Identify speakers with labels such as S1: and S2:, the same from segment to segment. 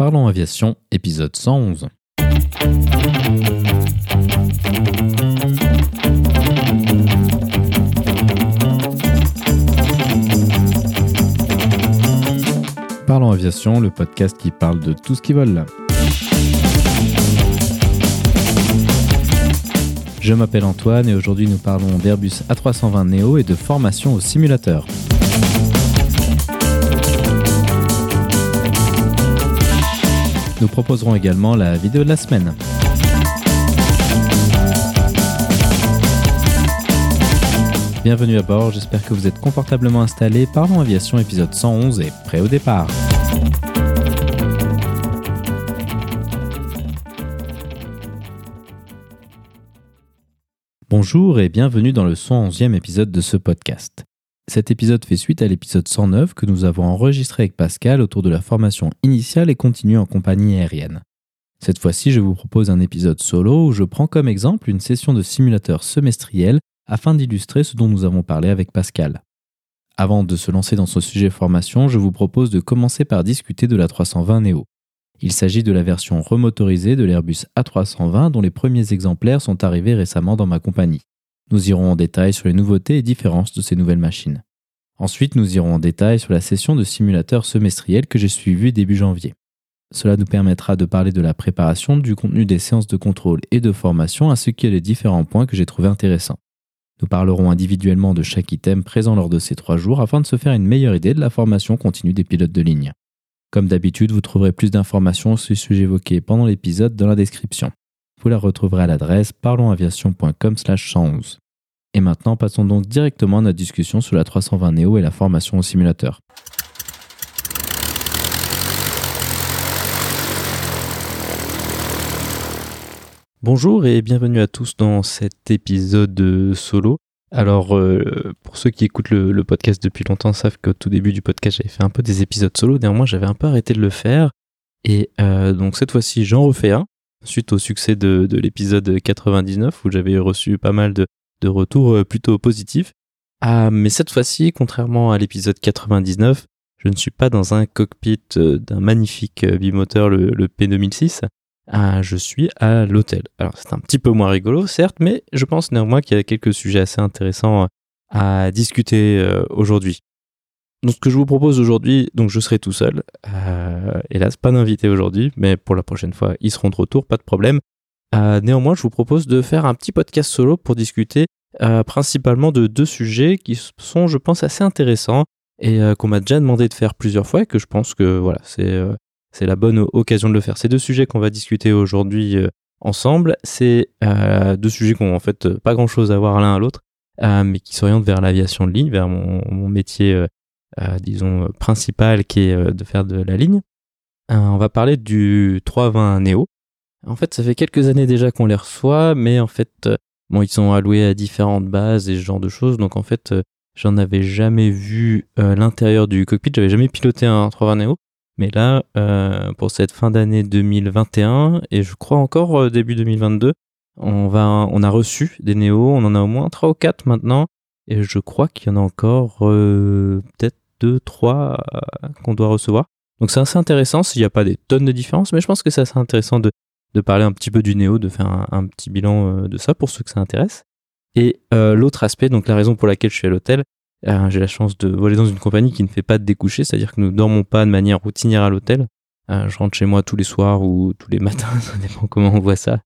S1: Parlons Aviation, épisode 111. Parlons Aviation, le podcast qui parle de tout ce qui vole. Je m'appelle Antoine et aujourd'hui nous parlons d'Airbus A320 Neo et de formation au simulateur. Nous proposerons également la vidéo de la semaine. Bienvenue à bord, j'espère que vous êtes confortablement installés. Parlons Aviation épisode 111 et prêt au départ. Bonjour et bienvenue dans le 111e épisode de ce podcast. Cet épisode fait suite à l'épisode 109 que nous avons enregistré avec Pascal autour de la formation initiale et continue en compagnie aérienne. Cette fois-ci, je vous propose un épisode solo où je prends comme exemple une session de simulateur semestriel afin d'illustrer ce dont nous avons parlé avec Pascal. Avant de se lancer dans ce sujet formation, je vous propose de commencer par discuter de la 320 Neo. Il s'agit de la version remotorisée de l'Airbus A320 dont les premiers exemplaires sont arrivés récemment dans ma compagnie. Nous irons en détail sur les nouveautés et différences de ces nouvelles machines. Ensuite, nous irons en détail sur la session de simulateur semestriel que j'ai suivie début janvier. Cela nous permettra de parler de la préparation, du contenu des séances de contrôle et de formation, ainsi que les différents points que j'ai trouvés intéressants. Nous parlerons individuellement de chaque item présent lors de ces trois jours afin de se faire une meilleure idée de la formation continue des pilotes de ligne. Comme d'habitude, vous trouverez plus d'informations sur les sujets évoqués pendant l'épisode dans la description. Vous la retrouverez à l'adresse parlonsaviation.com/111. Et maintenant, passons donc directement à notre discussion sur la 320 Neo et la formation au simulateur. Bonjour et bienvenue à tous dans cet épisode solo. Alors, euh, pour ceux qui écoutent le, podcast depuis longtemps savent qu'au tout début du podcast, j'avais fait un peu des épisodes solo. Néanmoins, j'avais un peu arrêté de le faire. Et euh, donc, cette fois-ci, j'en refais un suite au succès de, l'épisode 99 où j'avais reçu pas mal de, retours euh, plutôt positifs. Ah, mais cette fois-ci, contrairement à l'épisode 99, je ne suis pas dans un cockpit euh, d'un magnifique euh, bimoteur, le, P2006. Ah, je suis à l'hôtel. Alors c'est un petit peu moins rigolo, certes, mais je pense néanmoins qu'il y a quelques sujets assez intéressants à discuter aujourd'hui. Donc ce que je vous propose aujourd'hui, donc je serai tout seul. Hélas, pas d'invité aujourd'hui, mais pour la prochaine fois, ils seront de retour, pas de problème. Euh, néanmoins, je vous propose de faire un petit podcast solo pour discuter euh, principalement de deux sujets qui sont, je pense, assez intéressants et qu'on m'a déjà demandé de faire plusieurs fois et que je pense que voilà, c'est c'est la bonne occasion de le faire. Ces deux sujets qu'on va discuter aujourd'hui ensemble, c'est deux sujets qui ont en fait pas grand-chose à voir l'un à l'autre, mais qui s'orientent vers l'aviation de ligne, vers mon, mon métier euh, disons, principal qui est euh, de faire de la ligne. Euh, on va parler du 320 Neo. En fait, ça fait quelques années déjà qu'on les reçoit, mais en fait, bon, ils sont alloués à différentes bases et ce genre de choses. Donc en fait, j'en avais jamais vu l'intérieur du cockpit. J'avais jamais piloté un 320 Neo. Mais là, pour cette fin d'année 2021 et je crois encore début 2022, on va, on a reçu des Neo. On en a au moins 3 ou 4 maintenant. Et je crois qu'il y en a encore peut-être deux, trois euh, qu'on doit recevoir. Donc c'est assez intéressant, s'il n'y a pas des tonnes de différences, mais je pense que c'est assez intéressant de, de parler un petit peu du Néo, de faire un, petit bilan euh, de ça pour ceux que ça intéresse. Et euh, l'autre aspect, donc la raison pour laquelle je suis à l'hôtel, j'ai la chance de voler dans une compagnie qui ne fait pas de découcher, c'est-à-dire que nous dormons pas de manière routinière à l'hôtel. je rentre chez moi tous les soirs ou tous les matins, ça dépend comment on voit ça.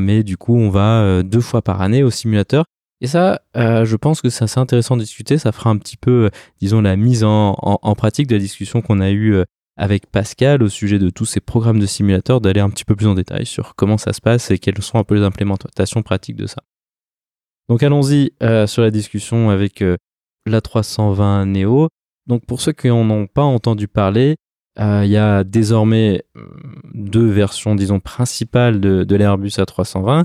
S1: mais du coup, on va deux fois par année au simulateur et ça, euh, je pense que c'est assez intéressant de discuter. Ça fera un petit peu, euh, disons, la mise en, pratique de la discussion qu'on a eue euh, avec Pascal au sujet de tous ces programmes de simulateurs, d'aller un petit peu plus en détail sur comment ça se passe et quelles sont un peu les implémentations pratiques de ça. Donc allons-y sur la discussion avec la 320 Neo. Donc pour ceux qui n'en ont pas entendu parler, il y a désormais deux versions, disons, principales de, de l'Airbus A320.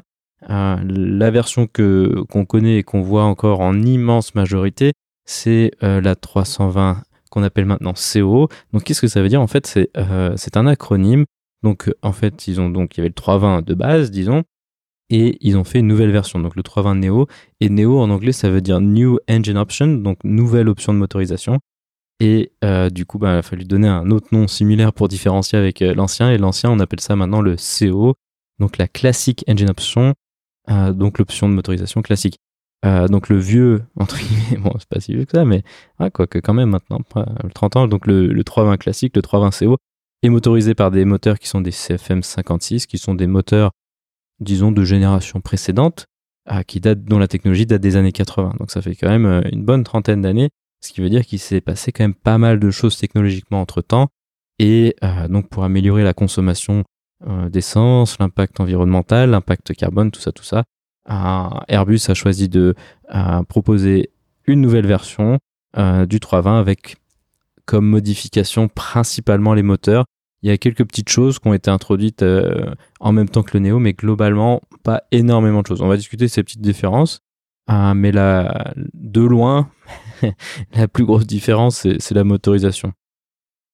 S1: Euh, la version que qu'on connaît et qu'on voit encore en immense majorité, c'est euh, la 320 qu'on appelle maintenant CO. Donc qu'est-ce que ça veut dire? En fait, c'est euh, c'est un acronyme. Donc en fait, ils ont donc il y avait le 320 de base, disons, et ils ont fait une nouvelle version, donc le 320 Neo. Et Neo en anglais, ça veut dire New Engine Option, donc nouvelle option de motorisation. Et du coup, bah, il a fallu donner un autre nom similaire pour différencier avec l'ancien. Et l'ancien, on appelle ça maintenant le CO, donc la Classic Engine Option, donc l'option de motorisation classique. Donc le vieux, entre guillemets, bon, c'est pas si vieux que ça, mais quoi que quand même maintenant, 30 ans, donc le, le 320 classique, le 320 CO, est motorisé par des moteurs qui sont des CFM 56, qui sont des moteurs, disons, de génération précédente, euh, qui date, dont la technologie date des années 80. Donc ça fait quand même euh, une bonne trentaine d'années, ce qui veut dire qu'il s'est passé quand même pas mal de choses technologiquement entre temps. Et euh, donc pour améliorer la consommation d'essence, l'impact environnemental, l'impact carbone, tout ça, tout ça, Airbus a choisi de proposer une nouvelle version du 320 avec comme modification principalement les moteurs. Il y a quelques petites choses qui ont été introduites euh, en même temps que le Neo, mais globalement, pas énormément de choses. On va discuter de ces petites différences, euh, mais la, de loin, la plus grosse différence, c'est la motorisation.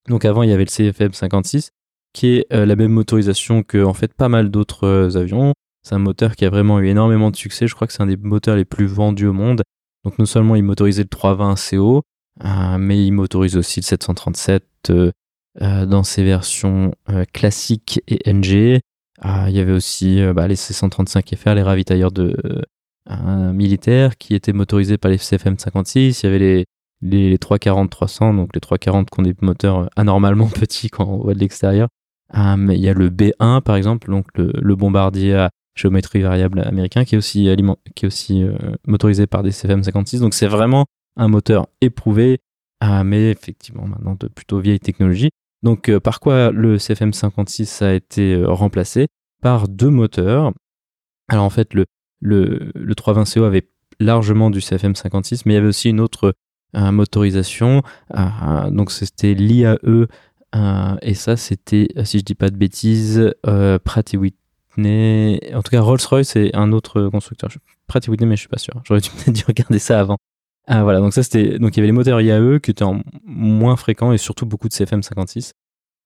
S1: Donc avant, il y avait le CFM 56, qui est euh, la même motorisation que en fait pas mal d'autres avions. C'est un moteur qui a vraiment eu énormément de succès. Je crois que c'est un des moteurs les plus vendus au monde. Donc non seulement il motorisait le 320 CO, euh, mais il motorise aussi le 737 euh, euh, dans ses versions classiques et NG. il y avait aussi bah, les C-135 FR, les ravitailleurs de militaires qui étaient motorisés par les CFM56. Il y avait les, les, 340-300, donc les 340 qui ont des moteurs anormalement petits quand on voit de l'extérieur. mais il y a le B1 par exemple, donc le, bombardier à géométrie variable américain qui est aussi, qui est aussi motorisé par des CFM56. Donc c'est vraiment un moteur éprouvé, ah, mais effectivement maintenant de plutôt vieille technologie. Donc euh, par quoi le CFM56 a été euh, remplacé? Par deux moteurs. Alors en fait le, le, le 320CO avait largement du CFM56, mais il y avait aussi une autre euh, motorisation. donc c'était l'IAE, et ça c'était, si je dis pas de bêtises, Pratt Whitney. En tout cas Rolls-Royce c'est un autre constructeur. Pratt Whitney, mais je suis pas sûr. J'aurais dû regarder ça avant. Ah voilà, donc ça c'était donc il y avait les moteurs IAE qui étaient moins fréquents et surtout beaucoup de CFM 56.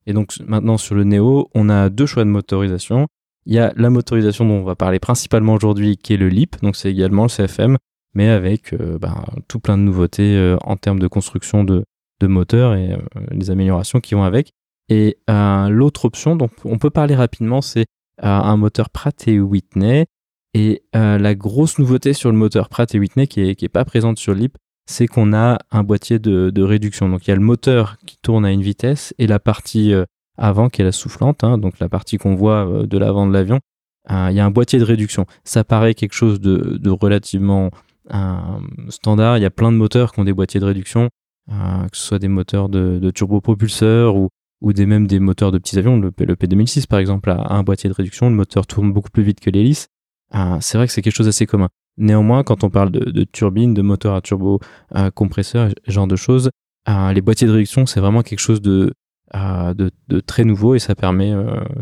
S1: Et donc maintenant sur le Neo, on a deux choix de motorisation. Il y a la motorisation dont on va parler principalement aujourd'hui qui est le LEAP, donc c'est également le CFM mais avec euh, ben, tout plein de nouveautés euh, en termes de construction de, de moteurs et euh, les améliorations qui vont avec. Et l'autre option dont on peut parler rapidement, c'est un moteur Pratt et Whitney et euh, la grosse nouveauté sur le moteur Pratt et Whitney qui est, pas présente sur LIP, c'est qu'on a un boîtier de, réduction. Donc il y a le moteur qui tourne à une vitesse et la partie euh, avant qui est la soufflante, hein, donc la partie qu'on voit euh, de l'avant de l'avion, il y a un boîtier de réduction. Ça paraît quelque chose de, relativement standard. Il y a plein de moteurs qui ont des boîtiers de réduction, que ce soit des moteurs de, turbopropulseurs ou, ou des, même des moteurs de petits avions. Le, le P2006 par exemple a un boîtier de réduction. Le moteur tourne beaucoup plus vite que l'hélice. Ah, c'est vrai que c'est quelque chose d'assez commun. Néanmoins, quand on parle de, de turbine, de moteur à turbo euh, compresseur, ce genre de choses, euh, les boîtiers de réduction, c'est vraiment quelque chose de, euh, de, très nouveau et ça permet,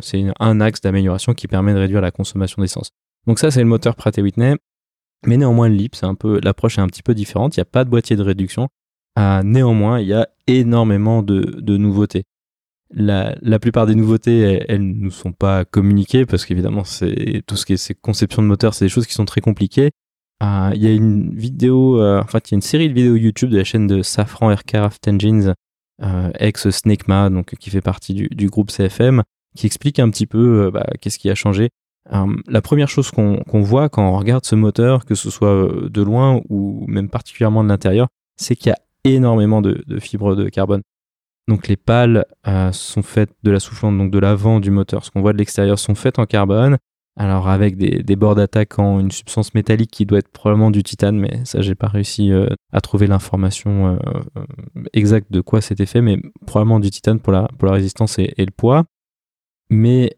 S1: c'est un axe d'amélioration qui permet de réduire la consommation d'essence. Donc ça, c'est le moteur Pratt Whitney. Mais néanmoins, le LIP, c'est un peu, l'approche est un petit peu différente. Il n'y a pas de boîtier de réduction. néanmoins, il y a énormément de, de nouveautés la, la, plupart des nouveautés, elles, ne nous sont pas communiquées parce qu'évidemment, c'est tout ce qui est ces conceptions de moteur, c'est des choses qui sont très compliquées. Euh, il y a une vidéo, euh, en fait, il y a une série de vidéos YouTube de la chaîne de Safran Aircraft Engines, euh, ex Snakema, donc qui fait partie du, du, groupe CFM, qui explique un petit peu bah, qu'est-ce qui a changé. la première chose qu'on voit quand on regarde ce moteur, que ce soit de loin ou même particulièrement de l'intérieur, c'est qu'il y a énormément de, de fibres de carbone. Donc les pales euh, sont faites de la soufflante, donc de l'avant du moteur. Ce qu'on voit de l'extérieur sont faites en carbone. Alors avec des, des bords d'attaque en une substance métallique qui doit être probablement du titane, mais ça j'ai pas réussi euh, à trouver l'information euh, exacte de quoi c'était fait, mais probablement du titane pour la, pour la résistance et, le poids. Mais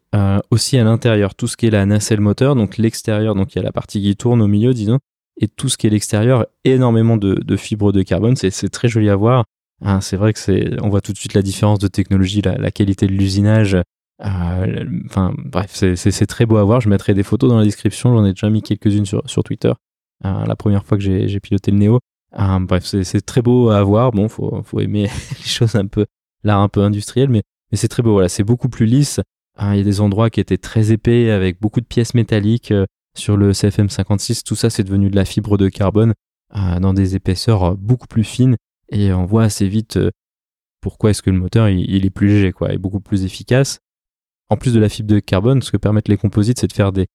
S1: aussi à l'intérieur, tout ce qui est la nacelle moteur, donc l'extérieur, donc il y a la partie qui tourne au milieu, disons, et tout ce qui est l'extérieur, énormément de, de fibres de carbone. C'est très joli à voir. Ah, c'est vrai que c'est, on voit tout de suite la différence de technologie, la, qualité de l'usinage. Euh, enfin, bref, c'est très beau à voir. Je mettrai des photos dans la description. J'en ai déjà mis quelques-unes sur, sur Twitter. Euh, la première fois que j'ai piloté le Neo. Euh, bref, c'est très beau à voir. Bon, faut, faut aimer les choses un peu, l'art un peu industriel, mais, mais c'est très beau. Voilà, c'est beaucoup plus lisse. Il y a des endroits qui étaient très épais avec beaucoup de pièces métalliques sur le CFM 56. Tout ça, c'est devenu de la fibre de carbone dans des épaisseurs beaucoup plus fines et on voit assez vite euh, pourquoi est-ce que le moteur il, est plus léger, quoi, et beaucoup plus efficace. En plus de la fibre de carbone, ce que permettent les composites, c'est de faire des,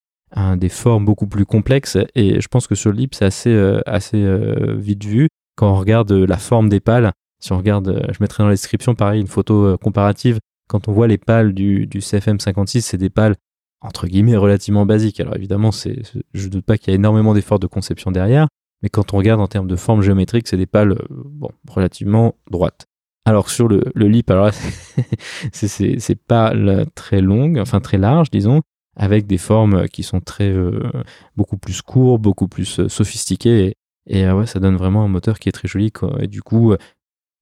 S1: des formes beaucoup plus complexes. Et je pense que sur le lip, c'est assez, euh, assez euh, vite vu. Quand on regarde la forme des pales, si on regarde, je mettrai dans la description pareil une photo comparative. Quand on voit les pales du, du CFM 56, c'est des pales entre guillemets relativement basiques. Alors évidemment, c'est, je ne doute pas qu'il y a énormément d'efforts de conception derrière, mais quand on regarde en termes de forme géométrique, c'est des pales bon, relativement droites. Alors sur le, le lip, alors c'est, pas très longue, enfin très large, disons, avec des formes qui sont très euh, beaucoup plus courbes, beaucoup plus euh, sophistiquées, et, euh, ouais, ça donne vraiment un moteur qui est très joli. Et du coup,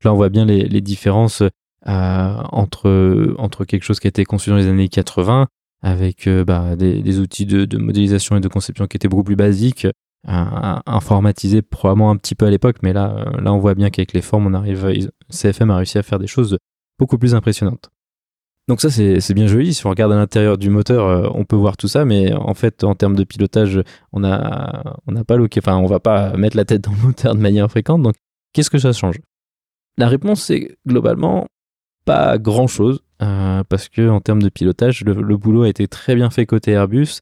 S1: là on voit bien les, les différences entre entre quelque chose qui a été conçu dans les années 80 avec bah, des, des, outils de, modélisation et de conception qui étaient beaucoup plus basiques informatisé probablement un petit peu à l'époque, mais là, euh, là on voit bien qu'avec les formes, on arrive, CFM a réussi à faire des choses beaucoup plus impressionnantes. Donc ça c'est bien joli, si on regarde à l'intérieur du moteur, euh, on peut voir tout ça, mais en fait en termes de pilotage, on a on n'a pas le enfin on va pas mettre la tête dans le moteur de manière fréquente. Donc qu'est-ce que ça change? La réponse c'est globalement pas grand chose, euh, parce que en termes de pilotage, le, boulot a été très bien fait côté Airbus.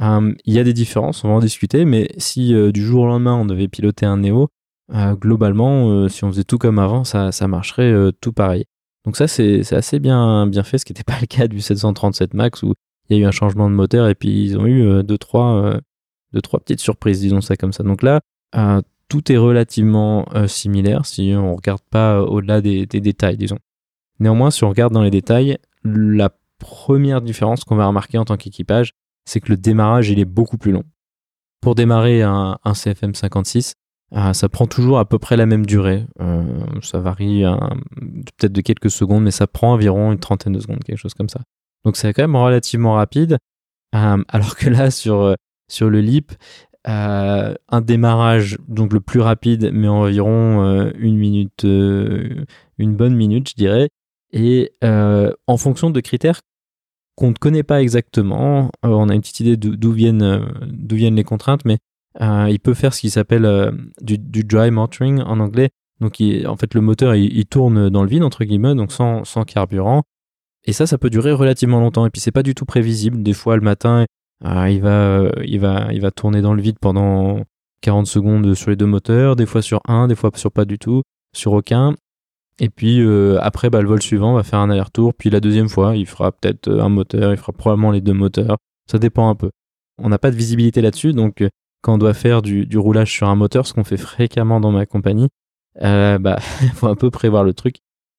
S1: Euh, il y a des différences, on va en discuter, mais si euh, du jour au lendemain on devait piloter un Neo, euh, globalement, si on faisait tout comme avant, ça, ça marcherait tout pareil. Donc ça, c'est assez bien, bien fait, ce qui n'était pas le cas du 737 MAX où il y a eu un changement de moteur et puis ils ont eu deux, trois, deux, trois petites surprises, disons ça comme ça. Donc là, tout est relativement similaire si on ne regarde pas au-delà des, détails, disons. Néanmoins, si on regarde dans les détails, la première différence qu'on va remarquer en tant qu'équipage, c'est que le démarrage, il est beaucoup plus long. Pour démarrer un, CFM 56, euh, ça prend toujours à peu près la même durée. Euh, ça varie peut-être de quelques secondes, mais ça prend environ une trentaine de secondes, quelque chose comme ça. Donc c'est quand même relativement rapide. Euh, alors que là, sur, sur le LIP, un démarrage donc le plus rapide, mais environ une minute, une bonne minute, je dirais. Et en fonction de critères qu'on ne connaît pas exactement. Euh, on a une petite idée d'où viennent, euh, d'où viennent les contraintes, mais euh, il peut faire ce qui s'appelle du, dry motoring en anglais. Donc, en fait, le moteur, il, tourne dans le vide, entre guillemets, donc sans, sans carburant. Et ça, ça peut durer relativement longtemps. Et puis, c'est pas du tout prévisible. Des fois, le matin, il, va, il, va, il va tourner dans le vide pendant 40 secondes sur les deux moteurs, des fois sur un, des fois sur pas du tout, sur aucun. Et puis euh, après, bah, le vol suivant va faire un aller-retour. Puis la deuxième fois, il fera peut-être euh, un moteur, il fera probablement les deux moteurs. Ça dépend un peu. On n'a pas de visibilité là-dessus, donc euh, quand on doit faire du, roulage sur un moteur, ce qu'on fait fréquemment dans ma compagnie, euh, bah, faut un peu prévoir le truc.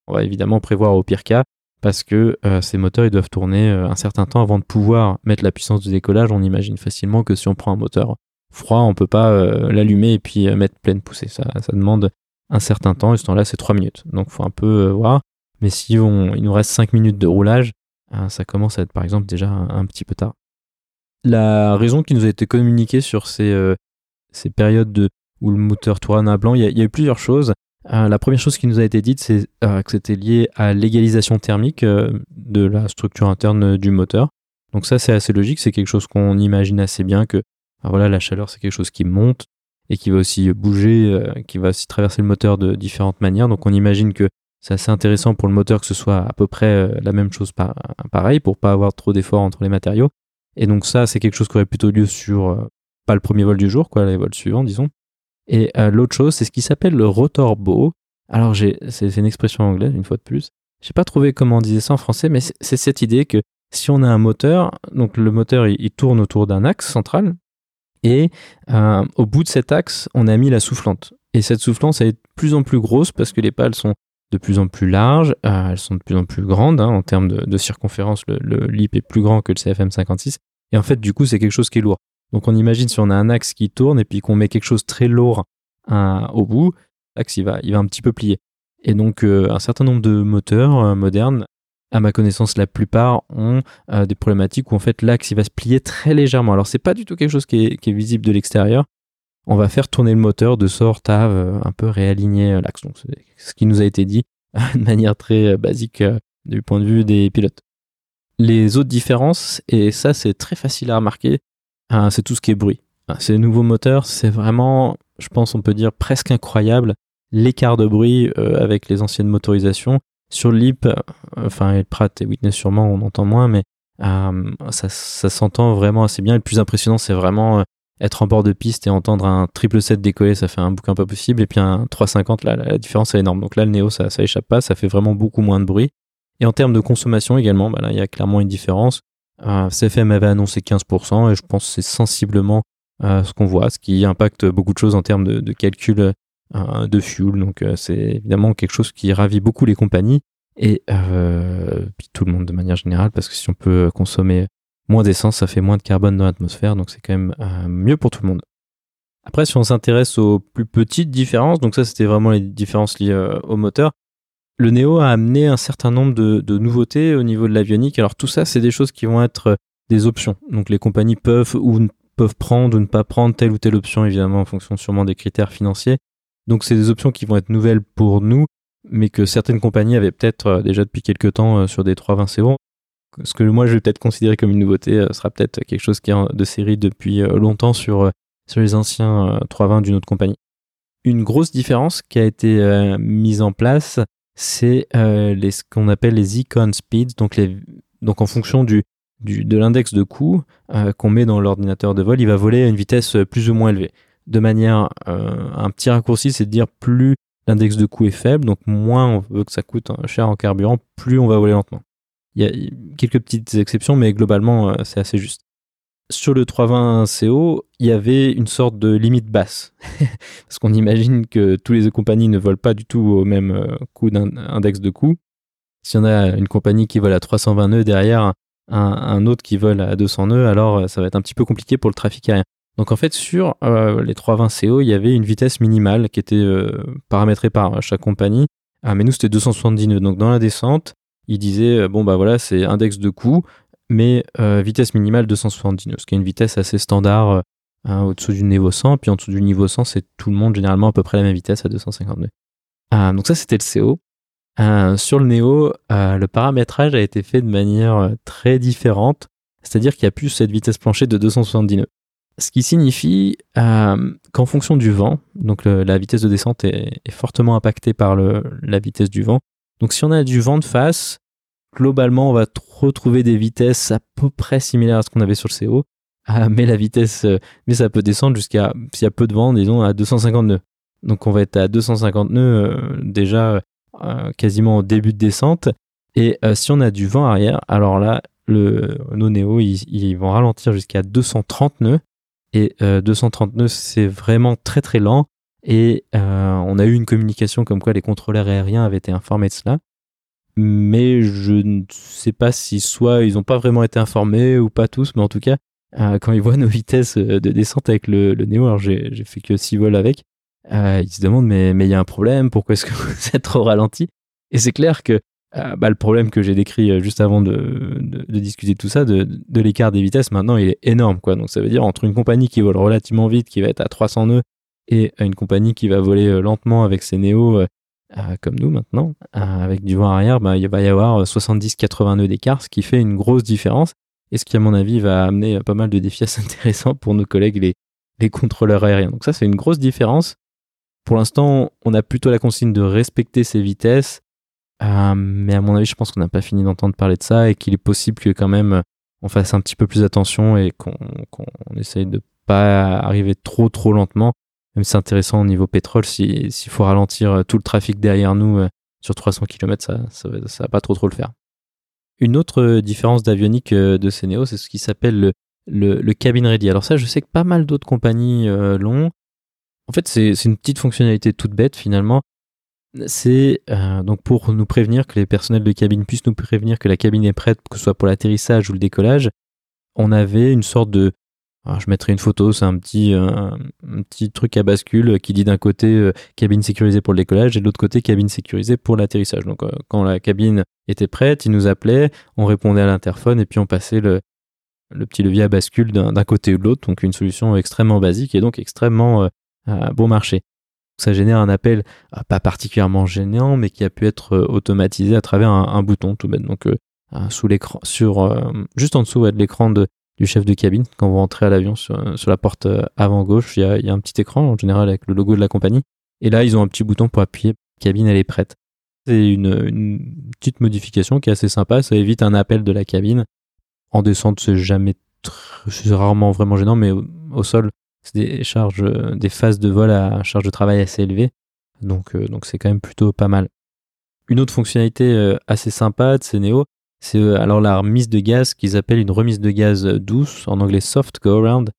S1: On va évidemment prévoir au pire cas, parce que ces moteurs, ils doivent tourner un certain temps avant de pouvoir mettre la puissance de décollage. On imagine facilement que si on prend un moteur froid, on peut pas l'allumer et puis mettre pleine poussée. Ça, ça demande un certain temps, et ce temps-là, c'est 3 minutes. Donc, faut un peu euh, voir. Mais si on, il nous reste 5 minutes de roulage, euh, ça commence à être, par exemple, déjà un, petit peu tard. La raison qui nous a été communiquée sur ces, euh, ces périodes de, où le moteur tourne à blanc, il y, a, eu plusieurs choses. la première chose qui nous a été dite, c'est que c'était lié à l'égalisation thermique de la structure interne du moteur. Donc ça, c'est assez logique, c'est quelque chose qu'on imagine assez bien que voilà, la chaleur, c'est quelque chose qui monte, et qui va aussi bouger, euh, qui va aussi traverser le moteur de différentes manières. Donc on imagine que c'est assez intéressant pour le moteur que ce soit à peu près euh, la même chose par, pareil pour pas avoir trop d'efforts entre les matériaux. Et donc ça, c'est quelque chose qui aurait plutôt lieu sur euh, pas le premier vol du jour, quoi, les vols suivants, disons. Et l'autre chose, c'est ce qui s'appelle le rotor bow. Alors c'est une expression anglaise, une fois de plus. J'ai pas trouvé comment on disait ça en français, mais c'est cette idée que si on a un moteur, donc le moteur il tourne autour d'un axe central, et euh, au bout de cet axe, on a mis la soufflante. Et cette soufflante, elle est de plus en plus grosse parce que les pales sont de plus en plus larges, euh, elles sont de plus en plus grandes hein, en termes de, circonférence. Le, LIP est plus grand que le CFM 56. Et en fait, du coup, c'est quelque chose qui est lourd. Donc on imagine si on a un axe qui tourne et puis qu'on met quelque chose très lourd euh, au bout, l'axe il va, il va un petit peu plier. Et donc un certain nombre de moteurs modernes à ma connaissance, la plupart ont euh, des problématiques où en fait l'axe il va se plier très légèrement. Alors c'est pas du tout quelque chose qui est, visible de l'extérieur. On va faire tourner le moteur de sorte à euh, un peu réaligner euh, l'axe. Donc c'est ce qui nous a été dit de manière très basique du point de vue des pilotes. Les autres différences, et ça c'est très facile à remarquer, c'est tout ce qui est bruit. Ces nouveaux moteurs, c'est vraiment, je pense, on peut dire presque incroyable l'écart de bruit avec les anciennes motorisations Sur LIP, enfin, et Pratt et Witness sûrement, on entend moins, mais ça, ça s'entend vraiment assez bien. le plus impressionnant, c'est vraiment être en bord de piste et entendre un triple set décoller, ça fait un bouquin pas possible. Et puis un 350, là, la différence est énorme. Donc là, le Neo, ça, ça échappe pas, ça fait vraiment beaucoup moins de bruit. Et en termes de consommation également, bah là, il y a clairement une différence. Euh, CFM avait annoncé 15% et je pense que c'est sensiblement euh, ce qu'on voit, ce qui impacte beaucoup de choses en termes de, de calcul euh, de fuel. Donc euh, c'est évidemment quelque chose qui ravit beaucoup les compagnies et euh, puis tout le monde de manière générale parce que si on peut consommer moins d'essence, ça fait moins de carbone dans l'atmosphère, donc c'est quand même euh, mieux pour tout le monde. Après, si on s'intéresse aux plus petites différences, donc ça c'était vraiment les différences liées au moteur, le Neo a amené un certain nombre de, nouveautés au niveau de l'avionique. Alors tout ça, c'est des choses qui vont être des options. Donc les compagnies peuvent ou peuvent prendre ou ne pas prendre telle ou telle option, évidemment en fonction sûrement des critères financiers. Donc c'est des options qui vont être nouvelles pour nous, mais que certaines compagnies avaient peut-être déjà depuis quelques temps sur des 320 CO ce que moi je vais peut-être considérer comme une nouveauté euh, sera peut-être quelque chose qui est de série depuis euh, longtemps sur, euh, sur les anciens 320 d'une autre compagnie. Une grosse différence qui a été mise en place, c'est ce qu'on appelle les icon speeds, donc, en fonction de l'index de coût qu'on met dans l'ordinateur de vol, il va voler à une vitesse plus ou moins élevée. De manière, un petit raccourci, c'est de dire plus l'index de coût est faible, donc moins on veut que ça coûte cher en carburant, plus on va voler lentement. Il y a quelques petites exceptions, mais globalement, euh, c'est assez juste. Sur le 320 CO, il y avait une sorte de limite basse. Parce qu'on imagine que tous les compagnies ne volent pas du tout au même euh, coût d'index de coût. Si on a une compagnie qui vole à 320 nœuds derrière un, autre qui vole à 200 nœuds, alors euh, ça va être un petit peu compliqué pour le trafic aérien. Donc en fait, sur les 320 CO, il y avait une vitesse minimale qui était paramétrée par chaque compagnie. Ah, mais nous, c'était 270 nœuds. Donc dans la descente, il disait euh, bon bah voilà c'est index de coût mais euh, vitesse minimale 270 nœuds ce qui est une vitesse assez standard euh, hein, au-dessous du niveau 100 puis en dessous du niveau 100 c'est tout le monde généralement à peu près la même vitesse à 250 nœuds. Donc ça c'était le CO sur le Neo le paramétrage a été fait de manière très différente. C'est-à-dire qu'il n'y a plus cette vitesse plancher de 270 nœuds ce qui signifie qu'en fonction du vent, donc la vitesse de descente est, fortement impactée par la vitesse du vent, donc si on a du vent de face, globalement, on va retrouver des vitesses à peu près similaires à ce qu'on avait sur le CO. Ah, mais la vitesse, euh, mais ça peut descendre jusqu'à, s'il y a peu de vent, disons à 250 nœuds. Donc on va être à 250 nœuds euh, déjà euh, quasiment au début de descente. Et si on a du vent arrière, alors là, nos néo, ils, vont ralentir jusqu'à 230 nœuds. Et 230 nœuds, c'est vraiment très très lent. Et euh, on a eu une communication comme quoi les contrôleurs aériens avaient été informés de cela. Mais je ne sais pas si soit ils n'ont pas vraiment été informés ou pas tous, mais en tout cas, euh, quand ils voient nos vitesses euh, de descente avec le, le Neo, alors j'ai fait que 6 vols avec, ils se demandent mais il y a un problème, pourquoi est-ce que vous êtes trop ralenti? Et c'est clair que bah, le problème que j'ai décrit juste avant de, de, discuter de tout ça, de, de l'écart des vitesses, maintenant il est énorme. quoi. Donc ça veut dire entre une compagnie qui vole relativement vite, qui va être à 300 nœuds, et une compagnie qui va voler euh, lentement avec ses néos euh, euh, comme nous maintenant, avec du vent arrière, bah, il va y avoir 70-80 nœuds d'écart, ce qui fait une grosse différence et ce qui, à mon avis, va amener pas mal de défis assez intéressants pour nos collègues, les, les contrôleurs aériens. Donc ça, c'est une grosse différence. Pour l'instant, on a plutôt la consigne de respecter ces vitesses, mais à mon avis, je pense qu'on n'a pas fini d'entendre parler de ça et qu'il est possible que quand même on fasse un petit peu plus attention et qu'on essaye de pas arriver trop trop lentement même si c'est intéressant au niveau pétrole, s'il faut ralentir euh, tout le trafic derrière nous euh, sur 300 km, ça, va pas trop trop le faire. Une autre euh, différence d'avionique de Cénéo, c'est ce qui s'appelle le, le, le, cabin ready. Alors ça, je sais que pas mal d'autres compagnies l'ont. En fait, c'est une petite fonctionnalité toute bête finalement. C'est donc pour nous prévenir que les personnels de cabine puissent nous prévenir que la cabine est prête, que ce soit pour l'atterrissage ou le décollage. On avait une sorte de, je mettrai une photo, c'est un petit, euh, petit truc à bascule qui dit d'un côté euh, cabine sécurisée pour le décollage et de l'autre côté cabine sécurisée pour l'atterrissage. Donc euh, quand la cabine était prête, il nous appelait, on répondait à l'interphone et puis on passait le, le petit levier à bascule d'un côté ou de l'autre. Donc une solution extrêmement basique et donc extrêmement bon marché. Ça génère un appel pas particulièrement gênant, mais qui a pu être automatisé à travers un, bouton tout bête. Donc sous l'écran, sur juste en dessous de l'écran du chef de cabine. Quand vous rentrez à l'avion sur, la porte euh, avant gauche, il y, a, un petit écran en général avec le logo de la compagnie. Et là, ils ont un petit bouton pour appuyer. cabine, elle est prête. C'est une, petite modification qui est assez sympa. Ça évite un appel de la cabine. En descente, c'est jamais, c'est rarement vraiment gênant, mais au, sol, c'est des charges, des phases de vol à charge de travail assez élevées. Donc, euh, donc c'est quand même plutôt pas mal. Une autre fonctionnalité euh, assez sympa de Neo, c'est euh, alors la remise de gaz qu'ils appellent une remise de gaz douce, en anglais soft go around.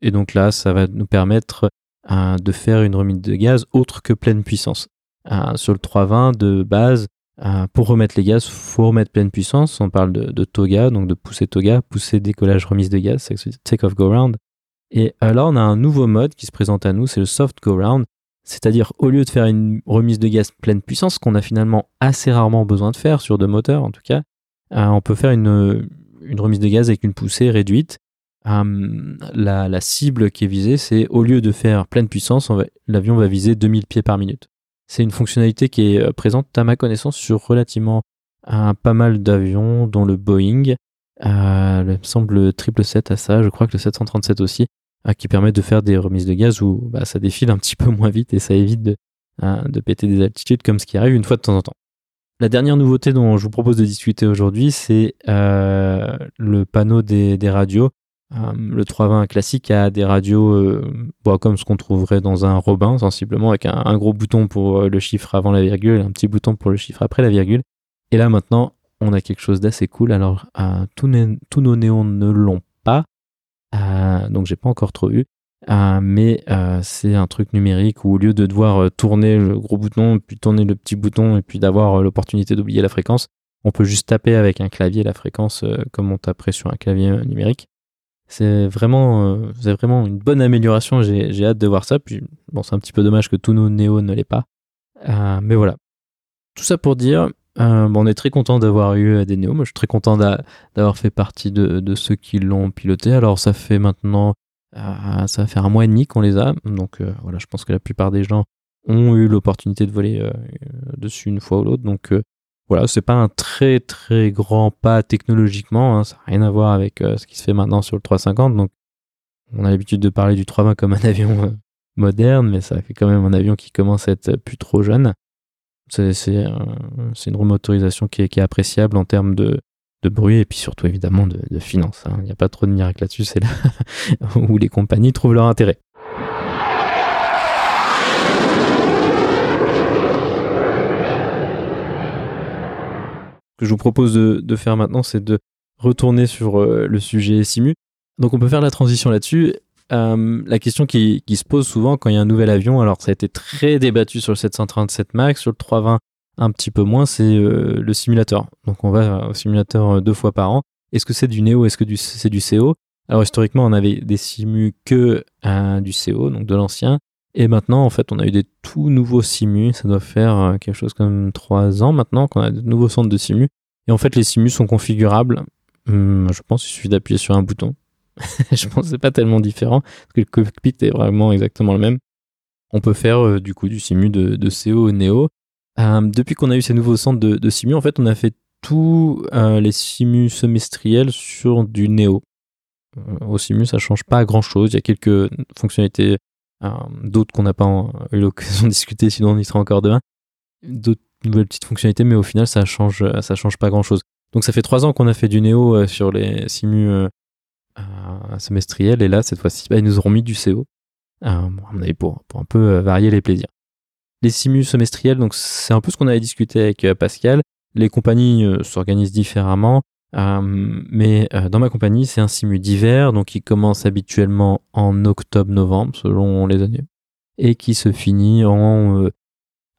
S1: Et donc là, ça va nous permettre de faire une remise de gaz autre que pleine puissance. sur le 320 de base, pour remettre les gaz, faut remettre pleine puissance. On parle de, toga, donc de pousser toga, pousser décollage remise de gaz, take off go round. Et là, on a un nouveau mode qui se présente à nous, c'est le soft go round. C'est-à-dire, au lieu de faire une remise de gaz pleine puissance, qu'on a finalement assez rarement besoin de faire sur deux moteurs en tout cas, on peut faire une, remise de gaz avec une poussée réduite Hum, la, cible qui est visée, c'est au lieu de faire pleine puissance, l'avion va viser 2000 pieds par minute. C'est une fonctionnalité qui est euh, présente, à ma connaissance, sur relativement pas mal d'avions, dont le Boeing. Euh, il me semble le 777 à ça, je crois que le 737 aussi, euh, qui permet de faire des remises de gaz où bah, ça défile un petit peu moins vite et ça évite de, de péter des altitudes comme ce qui arrive une fois de temps en temps. La dernière nouveauté dont je vous propose de discuter aujourd'hui, c'est le panneau des radios euh, le 320 classique a des radios euh, bah, comme ce qu'on trouverait dans un Robin, sensiblement, avec un, gros bouton pour euh, le chiffre avant la virgule et un petit bouton pour le chiffre après la virgule. Et là maintenant, on a quelque chose d'assez cool. Alors, tous, nos néons ne l'ont pas, donc j'ai pas encore trop eu. mais c'est un truc numérique où au lieu de devoir tourner le gros bouton, puis tourner le petit bouton, et puis d'avoir l'opportunité d'oublier la fréquence, on peut juste taper avec un clavier la fréquence comme on taperait sur un clavier numérique. C'est vraiment, euh, c'est vraiment une bonne amélioration. J'ai hâte de voir ça. Puis, bon, c'est un petit peu dommage que tous nos Néo ne l'aient pas. Euh, mais voilà. Tout ça pour dire, euh, on est très content d'avoir eu des Néo. Moi, je suis très content d'avoir fait partie de, ceux qui l'ont piloté. Alors, ça fait maintenant, ça va faire un mois et demi qu'on les a. Donc, voilà, je pense que la plupart des gens ont eu l'opportunité de voler dessus une fois ou l'autre. Donc, voilà, c'est pas un très très grand pas technologiquement, hein, ça n'a rien à voir avec euh, ce qui se fait maintenant sur le 350. Donc, on a l'habitude de parler du 320 comme un avion euh, moderne, mais ça fait quand même un avion qui commence à être plus trop jeune. C'est euh, une remotorisation qui est, qui est, appréciable en termes de, bruit et puis surtout évidemment de, finances. Hein. Il n'y a pas trop de miracle là-dessus, c'est là où les compagnies trouvent leur intérêt. que je vous propose de, faire maintenant, c'est de retourner sur euh, le sujet Simu. Donc on peut faire la transition là-dessus. Euh, la question qui, se pose souvent quand il y a un nouvel avion, alors ça a été très débattu sur le 737 MAX, sur le 320 un petit peu moins, c'est euh, le simulateur. Donc on va au simulateur deux fois par an. Est-ce que c'est du Neo, est-ce que c'est du CO Alors historiquement on avait des simus que du CO, donc de l'ancien. Et maintenant, en fait, on a eu des tout nouveaux simus. Ça doit faire euh, quelque chose comme trois ans maintenant qu'on a de nouveaux centres de simus. Et en fait, les simus sont configurables. Hum, je pense qu'il suffit d'appuyer sur un bouton. je pense que c'est pas tellement différent parce que le cockpit est vraiment exactement le même. On peut faire euh, du coup du simu de, de CO au Neo. Euh, depuis qu'on a eu ces nouveaux centres de, simu, en fait, on a fait tous les simus semestriels sur du Neo. au simu, ça change pas grand chose. Il y a quelques fonctionnalités euh, d'autres qu'on n'a pas eu l'occasion de discuter, sinon on y sera encore demain. D'autres nouvelles petites fonctionnalités, mais au final, ça change, ça change pas grand chose. Donc ça fait trois ans qu'on a fait du euh, sur les simus euh, semestriels, et là, cette fois-ci, bah, ils nous auront mis du CO. pour, pour un peu varier les plaisirs. Les simus semestriels, donc c'est un peu ce qu'on avait discuté avec Pascal. Les compagnies s'organisent différemment. Euh, mais euh, dans ma compagnie, c'est un simu d'hiver, donc il commence habituellement en octobre-novembre, selon les années, et qui se finit en euh,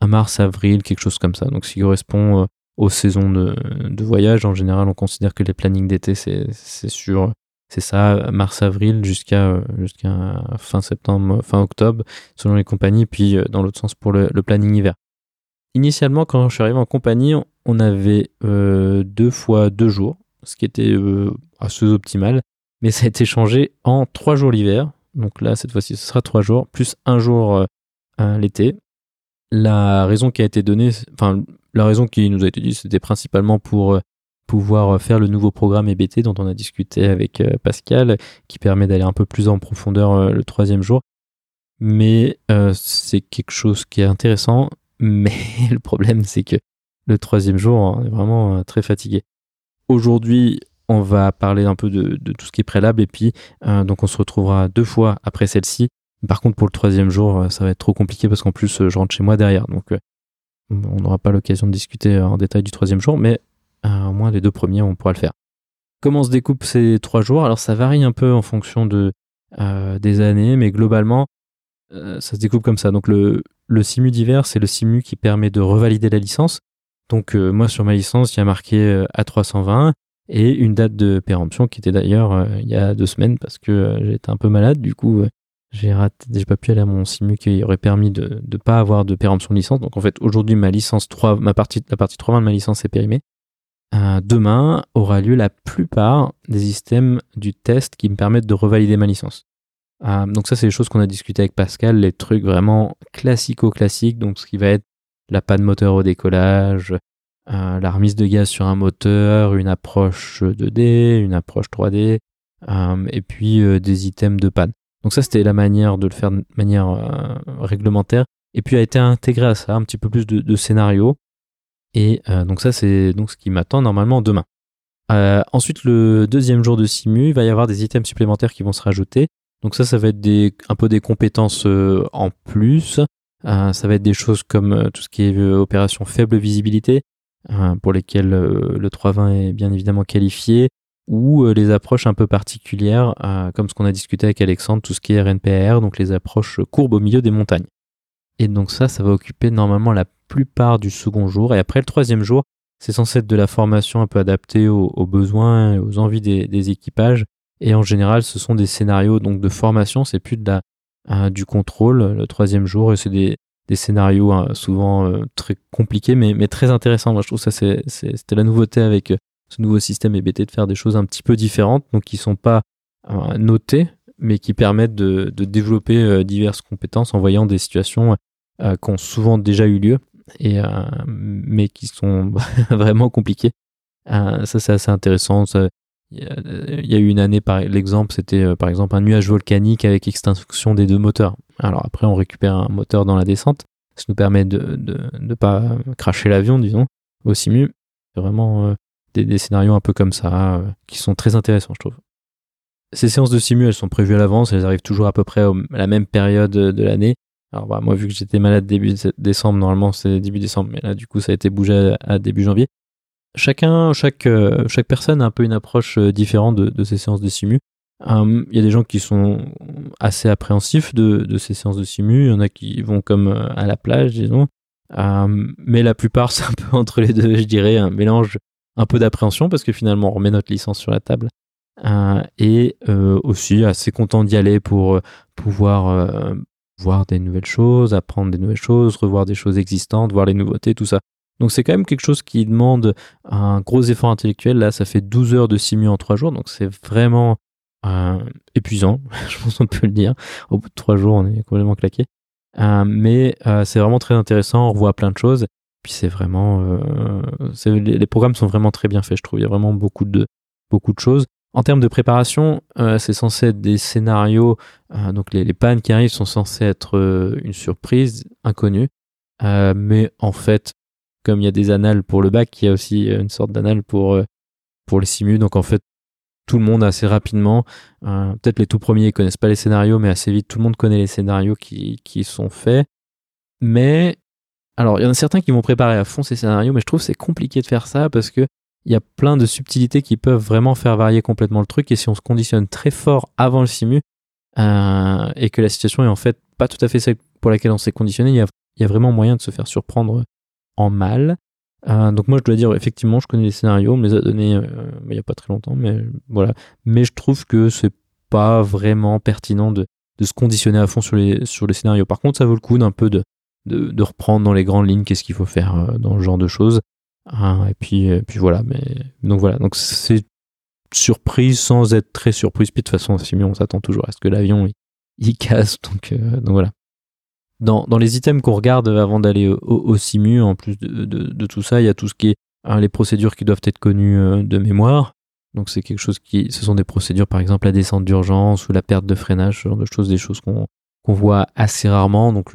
S1: mars-avril, quelque chose comme ça. Donc, ce qui correspond aux saisons de, de, voyage. En général, on considère que les plannings d'été, c'est sûr, c'est ça, mars-avril jusqu'à jusqu'à fin septembre, fin octobre, selon les compagnies, puis dans l'autre sens pour le, planning hiver. Initialement, quand je suis arrivé en compagnie, on avait deux fois deux jours ce qui était euh, assez optimal. Mais ça a été changé en trois jours l'hiver. Donc là, cette fois-ci, ce sera trois jours, plus un jour euh, l'été. La raison qui a été donnée, enfin, la raison qui nous a été dite, c'était principalement pour euh, pouvoir faire le nouveau programme EBT dont on a discuté avec Pascal, qui permet d'aller un peu plus en profondeur le troisième jour. Mais c'est quelque chose qui est intéressant. Mais le problème, c'est que le troisième jour, on est vraiment très fatigué. Aujourd'hui, on va parler un peu de, tout ce qui est préalable et puis donc on se retrouvera deux fois après celle-ci. Par contre, pour le troisième jour, ça va être trop compliqué parce qu'en plus, je rentre chez moi derrière. Donc, on n'aura pas l'occasion de discuter en détail du troisième jour, mais au moins les deux premiers, on pourra le faire. Comment se découpe ces trois jours? Alors, ça varie un peu en fonction de, des années, mais globalement, ça se découpe comme ça. Donc, le, simu d'hiver, c'est le simu qui permet de revalider la licence. Donc, moi, sur ma licence, il y a marqué A320 et une date de péremption qui était d'ailleurs il y a deux semaines parce que j'étais un peu malade. Du coup, j'ai raté, j'ai pas pu aller à mon simu qui aurait permis de ne pas avoir de péremption de licence. Donc en fait, aujourd'hui, ma licence 3, ma partie, la partie 3.20 de ma licence est périmée. Euh, demain aura lieu la plupart des systèmes du test qui me permettent de revalider ma licence. Euh, donc ça, c'est les choses qu'on a discuté avec Pascal, les trucs vraiment classico-classiques, donc ce qui va être la panne moteur au décollage, euh, la remise de gaz sur un moteur, une approche 2D, une approche 3D, et puis des items de panne. Donc ça, c'était la manière de le faire de manière euh, réglementaire. Et puis a été intégré à ça un petit peu plus de, de scénario. Et euh, donc ça, c'est donc ce qui m'attend normalement demain. Euh, ensuite, le deuxième jour de simu, il va y avoir des items supplémentaires qui vont se rajouter. Donc ça, ça va être un peu des compétences en plus. ça va être des choses comme tout ce qui est opération faible visibilité, pour lesquelles le 320 est bien évidemment qualifié ou euh, les approches un peu particulières, euh, comme ce qu'on a discuté avec Alexandre, tout ce qui est RNPR, donc les approches courbes au milieu des montagnes. Et donc ça, ça va occuper normalement la plupart du second jour. Et après le troisième jour, c'est censé être de la formation un peu adaptée aux, besoins et aux envies des, équipages. Et en général, ce sont des scénarios donc de formation, c'est plus de la, euh, du contrôle le troisième jour. Et c'est des, scénarios hein, souvent très compliqués, mais, mais très intéressants. Moi, je trouve ça, c'était la nouveauté avec ce nouveau système EBT de faire des choses un petit peu différentes, donc qui sont pas euh, notées, mais qui permettent de, développer euh, diverses compétences en voyant des situations euh, qui ont souvent déjà eu lieu, et, mais qui sont vraiment compliquées. ça, c'est assez intéressant. il y a eu une année, par l'exemple, c'était par exemple un nuage volcanique avec extinction des deux moteurs. Alors après, on récupère un moteur dans la descente. Ça nous permet de ne pas cracher l'avion, disons, au simu. C'est vraiment des, scénarios un peu comme ça, euh, qui sont très intéressants, je trouve. Ces séances de simu, elles sont prévues à l'avance, elles arrivent toujours à peu près à la même période de l'année. Alors bah, moi, vu que j'étais malade début décembre, normalement c'est début décembre, mais là du coup ça a été bougé à, début janvier. Chacun, chaque, euh, chaque personne a un peu une approche euh, différente de, ces séances de simu. Il y a des gens qui sont assez appréhensifs de, de, ces séances de simu, il y en a qui vont comme à la plage, disons. mais la plupart, c'est un peu entre les deux, je dirais, un mélange un peu d'appréhension parce que finalement on remet notre licence sur la table euh, et euh, aussi assez content d'y aller pour euh, pouvoir voir des nouvelles choses, apprendre des nouvelles choses, revoir des choses existantes, voir les nouveautés, tout ça. Donc c'est quand même quelque chose qui demande un gros effort intellectuel. Là, ça fait 12 heures de simu en 3 jours, donc c'est vraiment épuisant, je pense qu'on peut le dire. Au bout de 3 jours, on est complètement claqué. mais c'est vraiment très intéressant, on revoit plein de choses. Puis c'est vraiment, euh, les, programmes sont vraiment très bien faits, je trouve. Il y a vraiment beaucoup de, beaucoup de choses. En termes de préparation, euh, c'est censé être des scénarios. Euh, donc les, pannes qui arrivent sont censées être une surprise inconnue. mais en fait, comme il y a des annales pour le bac, il y a aussi une sorte d'annales pour, pour les simus. Donc en fait, tout le monde assez rapidement, peut-être les tout premiers ne connaissent pas les scénarios, mais assez vite, tout le monde connaît les scénarios qui, qui sont faits. Mais alors, il y en a certains qui vont préparer à fond ces scénarios, mais je trouve c'est compliqué de faire ça parce que il y a plein de subtilités qui peuvent vraiment faire varier complètement le truc. Et si on se conditionne très fort avant le simu euh, et que la situation est en fait pas tout à fait celle pour laquelle on s'est conditionné, il y a, vraiment moyen de se faire surprendre en mal. Euh, donc moi je dois dire effectivement je connais les scénarios, on me les a donnés euh, il n'y a pas très longtemps, mais voilà. Mais je trouve que c'est pas vraiment pertinent de, de, se conditionner à fond sur les, sur les scénarios. Par contre ça vaut le coup d'un peu de, de, reprendre dans les grandes lignes qu'est-ce qu'il faut faire euh, dans ce genre de choses. Hein, et puis, puis voilà. Mais donc voilà. Donc c'est surprise sans être très surprise. Puis de toute façon, si on s'attend toujours à ce que l'avion il, casse. Donc, euh, donc voilà. Dans, dans, les items qu'on regarde avant d'aller au, simu, en plus de, tout ça, il y a tout ce qui est hein, les procédures qui doivent être connues euh, de mémoire. Donc c'est quelque chose qui, ce sont des procédures, par exemple la descente d'urgence ou la perte de freinage, ce genre de choses, des choses qu'on qu'on voit assez rarement. Donc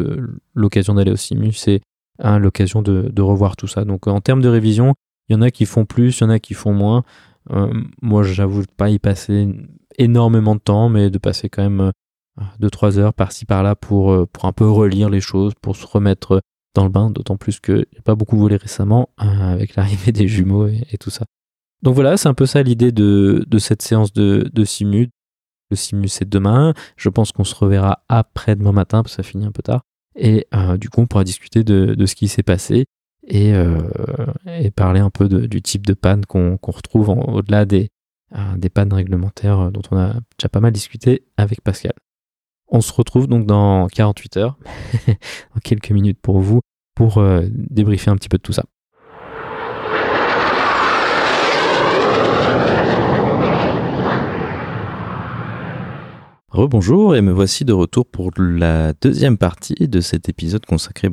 S1: l'occasion d'aller au simu, c'est hein, l'occasion de, revoir tout ça. Donc en termes de révision, il y en a qui font plus, il y en a qui font moins. moi, j'avoue pas y passer énormément de temps, mais de passer quand même 2-3 heures par-ci par-là pour, pour un peu relire les choses, pour se remettre dans le bain, d'autant plus que j'ai pas beaucoup volé récemment avec l'arrivée des jumeaux et, tout ça. Donc voilà, c'est un peu ça l'idée de, cette séance de, de Simu. Le Simu, c'est demain. Je pense qu'on se reverra après demain matin, parce que ça finit un peu tard. Et euh, du coup, on pourra discuter de, ce qui s'est passé et, euh, parler un peu du type de panne qu'on retrouve au-delà des, euh, des pannes réglementaires dont on a déjà pas mal discuté avec Pascal. On se retrouve donc dans 48 heures, dans quelques minutes pour vous, pour débriefer un petit peu de tout ça. Rebonjour et me voici de retour pour la deuxième partie de cet épisode consacré,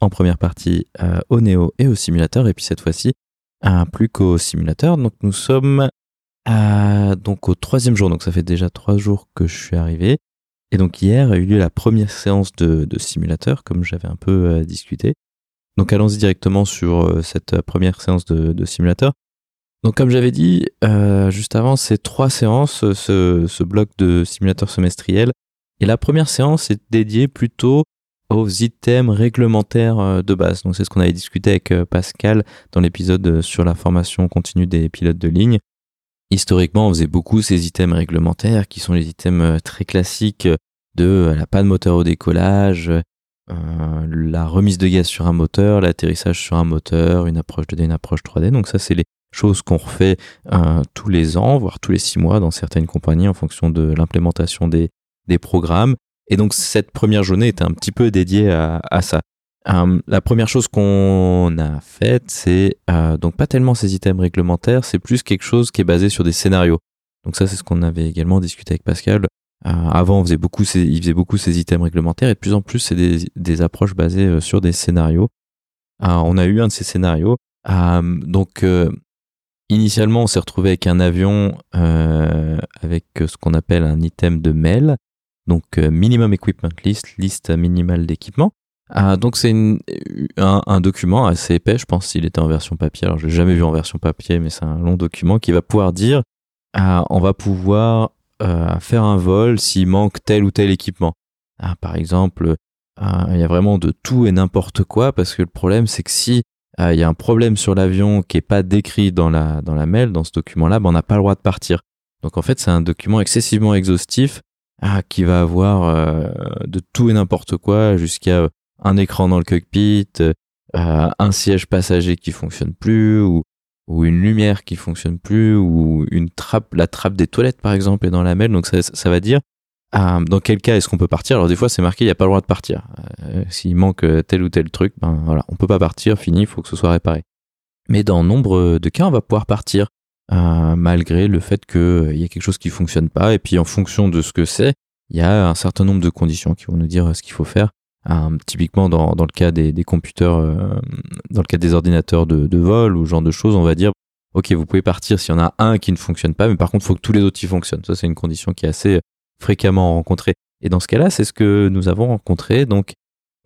S1: en première partie euh, au Néo et au simulateur et puis cette fois-ci plus qu'au simulateur. Donc nous sommes à, donc au troisième jour, donc ça fait déjà trois jours que je suis arrivé. Et donc hier a eu lieu la première séance de, simulateur, comme j'avais un peu euh, discuté. Donc allons-y directement sur euh, cette première séance de simulateur. Donc comme j'avais dit euh, juste avant, c'est trois séances, ce, ce, bloc de simulateur semestriel. Et la première séance est dédiée plutôt aux items réglementaires euh, de base. Donc c'est ce qu'on avait discuté avec euh, Pascal dans l'épisode sur la formation continue des pilotes de ligne. Historiquement, on faisait beaucoup ces items réglementaires qui sont les items très classiques de la panne moteur au décollage, la remise de gaz sur un moteur, l'atterrissage sur un moteur, une approche 2D, une approche 3D. Donc ça, c'est les chose qu'on refait euh, tous les ans, voire tous les six mois dans certaines compagnies en fonction de l'implémentation des, des programmes. Et donc cette première journée était un petit peu dédiée à, à ça. Euh, la première chose qu'on a faite, c'est euh, donc pas tellement ces items réglementaires, c'est plus quelque chose qui est basé sur des scénarios. Donc ça, c'est ce qu'on avait également discuté avec Pascal. avant, on faisait beaucoup ces, il faisait beaucoup ces items réglementaires et de plus en plus, c'est des, des approches basées sur des scénarios. on a eu un de ces scénarios. donc Initialement, on s'est retrouvé avec un avion euh, avec ce qu'on appelle un item de mail, donc euh, minimum equipment list, liste minimale d'équipement. Ah, donc c'est un, document assez épais, je pense s'il était en version papier. Alors je l'ai jamais vu en version papier, mais c'est un long document qui va pouvoir dire ah, on va pouvoir euh, faire un vol s'il manque tel ou tel équipement. Ah, par exemple, il y a vraiment de tout et n'importe quoi parce que le problème c'est que si euh, il y a un problème sur l'avion qui est pas décrit dans la, dans la mail, dans ce document-là, ben on n'a pas le droit de partir. Donc en fait, c'est un document excessivement exhaustif ah, qui va avoir euh, de tout et n'importe quoi jusqu'à euh, un écran dans le cockpit, un siège passager qui fonctionne plus ou, ou une lumière qui fonctionne plus ou une trappe, la trappe des toilettes par exemple est dans la mail. Donc ça, ça va dire euh, dans quel cas est-ce qu'on peut partir? Alors des fois c'est marqué il n'y a pas le droit de partir. Euh, s'il manque euh, tel ou tel truc, ben voilà, on peut pas partir, fini, il faut que ce soit réparé. Mais dans nombre de cas, on va pouvoir partir malgré le fait qu'il y a quelque chose qui fonctionne pas. Et puis en fonction de ce que c'est, il y a un certain nombre de conditions qui vont nous dire ce qu'il faut faire. typiquement dans, dans, le cas des, des computers, dans le cas des ordinateurs de, de vol ou ce genre de choses, on va dire ok vous pouvez partir s'il y en a un qui ne fonctionne pas, mais par contre il faut que tous les autres y fonctionnent. Ça c'est une condition qui est assez fréquemment rencontré. Et dans ce cas-là, c'est ce que nous avons rencontré. Donc,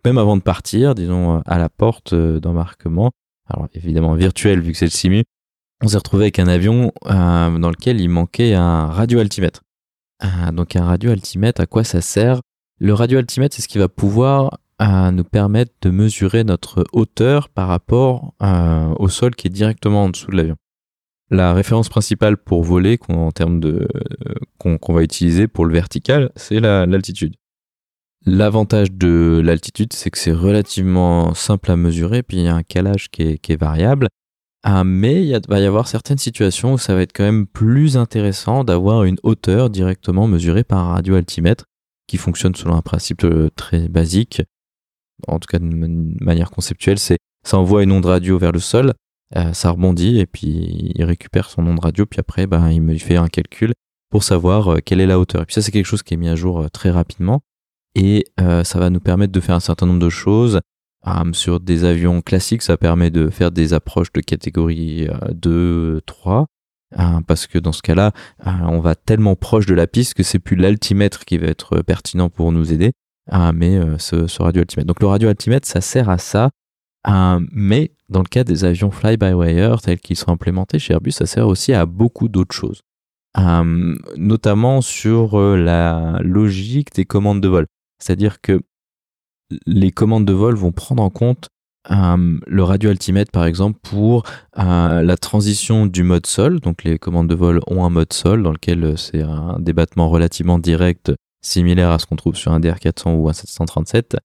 S1: même avant de partir, disons, à la porte euh, d'embarquement, alors évidemment virtuel vu que c'est le simu, on s'est retrouvé avec un avion euh, dans lequel il manquait un radio-altimètre. Euh, donc un radio-altimètre, à quoi ça sert? Le radio-altimètre, c'est ce qui va pouvoir nous permettre de mesurer notre hauteur par rapport au sol qui est directement en dessous de l'avion la référence principale pour voler en termes de qu'on va utiliser pour le vertical, c'est l'altitude. L'avantage de l'altitude, c'est que c'est relativement simple à mesurer, puis il y a un calage qui est, variable. Ah, mais il va y avoir certaines situations où ça va être quand même plus intéressant d'avoir une hauteur directement mesurée par un radioaltimètre qui fonctionne selon un principe euh, très basique. En tout cas, de manière conceptuelle, c'est ça envoie une onde radio vers le sol euh, ça rebondit et puis il récupère son nom radio, puis après ben, il me fait un calcul pour savoir euh, quelle est la hauteur. Et puis ça c'est quelque chose qui est mis à jour euh, très rapidement et ça va nous permettre de faire un certain nombre de choses. sur des avions classiques, ça permet de faire des approches de catégorie 2, 3. parce que dans ce cas-là, on va tellement proche de la piste que c'est plus l'altimètre qui va être pertinent pour nous aider, mais ce, ce radio altimètre. Donc le radio altimètre, ça sert à ça, mais dans le cas des avions fly-by-wire tels qu'ils sont implémentés chez Airbus, ça sert aussi à beaucoup d'autres choses. notamment sur la logique des commandes de vol. C'est-à-dire que les commandes de vol vont prendre en compte euh, le radio altimètre par exemple pour euh, la transition du mode sol. Donc les commandes de vol ont un mode sol dans lequel euh, c'est un débattement relativement direct similaire à ce qu'on trouve sur un DR400 ou un 737.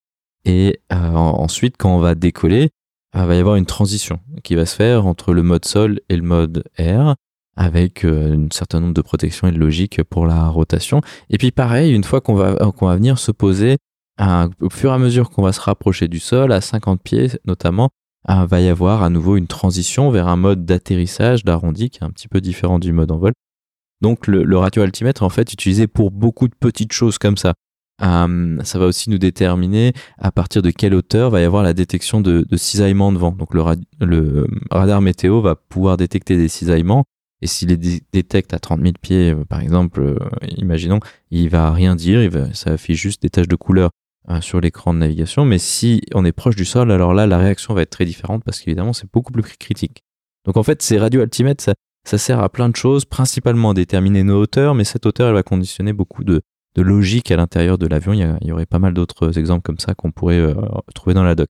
S1: Et ensuite quand on va décoller, il va y avoir une transition qui va se faire entre le mode sol et le mode air avec un certain nombre de protections et de logique pour la rotation. Et puis pareil, une fois qu'on va, qu'on va venir se poser au fur et à mesure qu'on va se rapprocher du sol, à 50 pieds notamment, il va y avoir à nouveau une transition vers un mode d'atterrissage, d'arrondi, qui est un petit peu différent du mode en vol. Donc le, radio altimètre est en fait utilisé pour beaucoup de petites choses comme ça. Euh, ça va aussi nous déterminer à partir de quelle hauteur va y avoir la détection de, cisaillements de vent. Donc le, le, radar météo va pouvoir détecter des cisaillements et s'il les détecte à 30 000 pieds, euh, par exemple, euh, imaginons, il va rien dire, ça affiche juste des taches de couleur sur l'écran de navigation. Mais si on est proche du sol, alors là, la réaction va être très différente parce qu'évidemment, c'est beaucoup plus critique. Donc en fait, ces radios altimètres, ça, sert à plein de choses, principalement à déterminer nos hauteurs, mais cette hauteur, elle va conditionner beaucoup de, logique à l'intérieur de l'avion. Il, y aurait pas mal d'autres exemples comme ça qu'on pourrait euh, trouver dans la doc.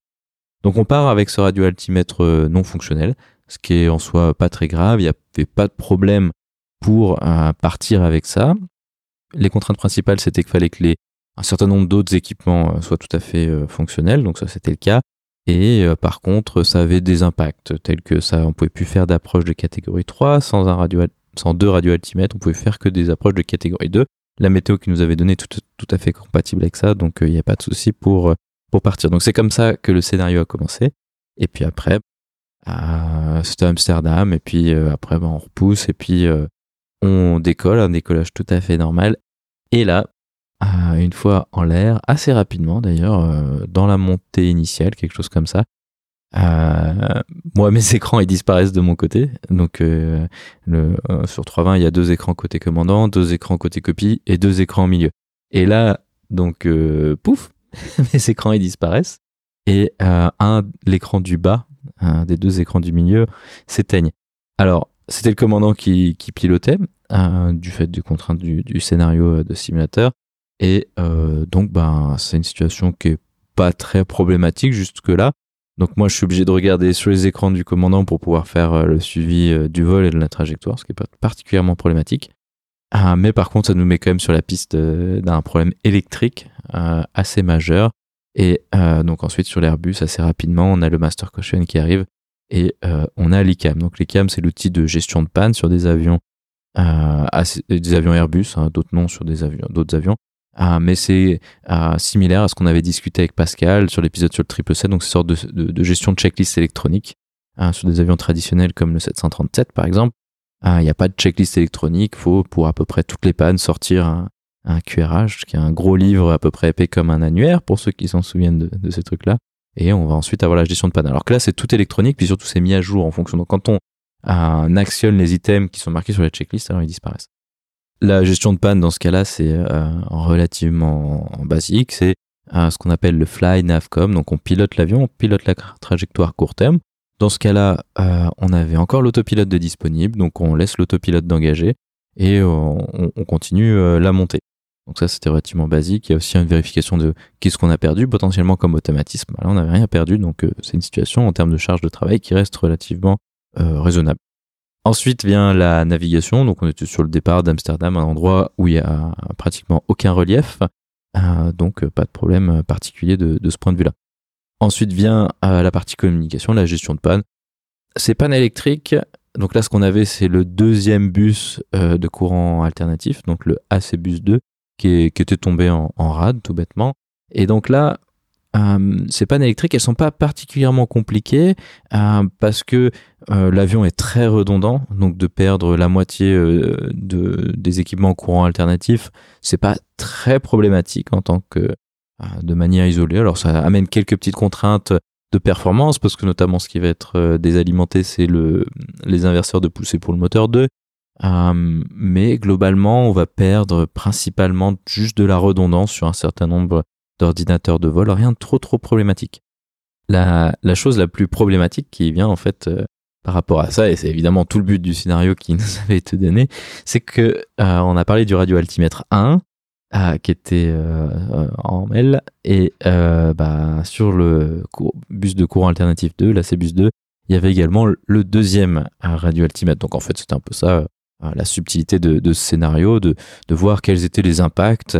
S1: Donc on part avec ce radio altimètre euh, non fonctionnel, ce qui est en soi pas très grave. Il n'y avait pas de problème pour euh, partir avec ça. Les contraintes principales, c'était qu'il fallait que les un certain nombre d'autres équipements soient tout à fait fonctionnels, donc ça c'était le cas. Et par contre, ça avait des impacts tels que ça, on pouvait plus faire d'approche de catégorie 3 sans un radio, sans deux radioaltimètres, on pouvait faire que des approches de catégorie 2. La météo qui nous avait donné tout, tout à fait compatible avec ça, donc il n'y a pas de souci pour pour partir. Donc c'est comme ça que le scénario a commencé. Et puis après, c'était Amsterdam, et puis après ben, on repousse, et puis on décolle, un décollage tout à fait normal. Et là, une fois en l'air, assez rapidement d'ailleurs, euh, dans la montée initiale, quelque chose comme ça. Euh, moi, mes écrans ils disparaissent de mon côté. Donc, euh, le, sur 320, il y a deux écrans côté commandant, deux écrans côté copie et deux écrans au milieu. Et là, donc, pouf, mes écrans ils disparaissent et un, l'écran du bas, des deux écrans du milieu, s'éteigne. Alors, c'était le commandant qui, pilotait, du fait du contrainte du, du scénario de simulateur. Et euh, donc, ben, c'est une situation qui est pas très problématique jusque-là. Donc moi, je suis obligé de regarder sur les écrans du commandant pour pouvoir faire euh, le suivi euh, du vol et de la trajectoire, ce qui est pas particulièrement problématique. Ah, mais par contre, ça nous met quand même sur la piste d'un problème électrique assez majeur. Et donc ensuite, sur l'Airbus, assez rapidement, on a le Master Caution qui arrive et on a l'ICAM. Donc l'ICAM, c'est l'outil de gestion de panne sur des avions, des avions Airbus, hein, d'autres noms sur des avions, d'autres avions, ah, mais c'est ah, similaire à ce qu'on avait discuté avec Pascal sur l'épisode sur le 777, donc c'est une sorte de, de, gestion de checklist électronique hein, sur des avions traditionnels comme le 737 par exemple. Ah, il n'y a pas de checklist électronique, faut pour à peu près toutes les pannes sortir un, un QRH, qui est un gros livre à peu près épais comme un annuaire pour ceux qui s'en souviennent de, de ces trucs-là. Et on va ensuite avoir la gestion de panne. Alors que là, c'est tout électronique, puis surtout c'est mis à jour en fonction. Donc quand on actionne les items qui sont marqués sur la checklist, alors ils disparaissent. La gestion de panne dans ce cas-là, c'est euh, relativement basique. C'est euh, ce qu'on appelle le fly navcom. Donc on pilote l'avion, on pilote la trajectoire court terme. Dans ce cas-là, euh, on avait encore l'autopilote de disponible, donc on laisse l'autopilote d'engager et on, continue la montée. Donc ça, c'était relativement basique. Il y a aussi une vérification de qu'est-ce qu'on a perdu potentiellement comme automatisme. Là, on n'avait rien perdu, donc c'est une situation en termes de charge de travail qui reste relativement raisonnable. Ensuite vient la navigation, donc on était sur le départ d'Amsterdam, un endroit où il y a pratiquement aucun relief, euh, donc pas de problème particulier de, ce point de vue-là. Ensuite vient euh, la partie communication, la gestion de panne. Ces pannes électriques, donc là ce qu'on avait c'est le deuxième bus euh, de courant alternatif, donc le AC bus 2, qui, était tombé en rade tout bêtement. Et donc là, euh, ces pannes électriques, elles sont pas particulièrement compliquées euh, parce que euh, l'avion est très redondant, donc de perdre la moitié de, des équipements courant alternatifs, c'est pas très problématique en tant que de manière isolée. Alors ça amène quelques petites contraintes de performance parce que notamment ce qui va être désalimenté, c'est le les inverseurs de poussée pour le moteur 2. mais globalement, on va perdre principalement juste de la redondance sur un certain nombre d'ordinateur de vol, rien de trop trop problématique. La, chose la plus problématique qui vient en fait par rapport à ça, et c'est évidemment tout le but du scénario qui nous avait été donné, c'est que on a parlé du radioaltimètre 1, qui était euh, en L et euh, bah, sur le bus de courant alternatif 2, la bus 2, il y avait également le deuxième radio altimètre. Donc en fait, c'était un peu ça euh, la subtilité de, ce scénario, de, voir quels étaient les impacts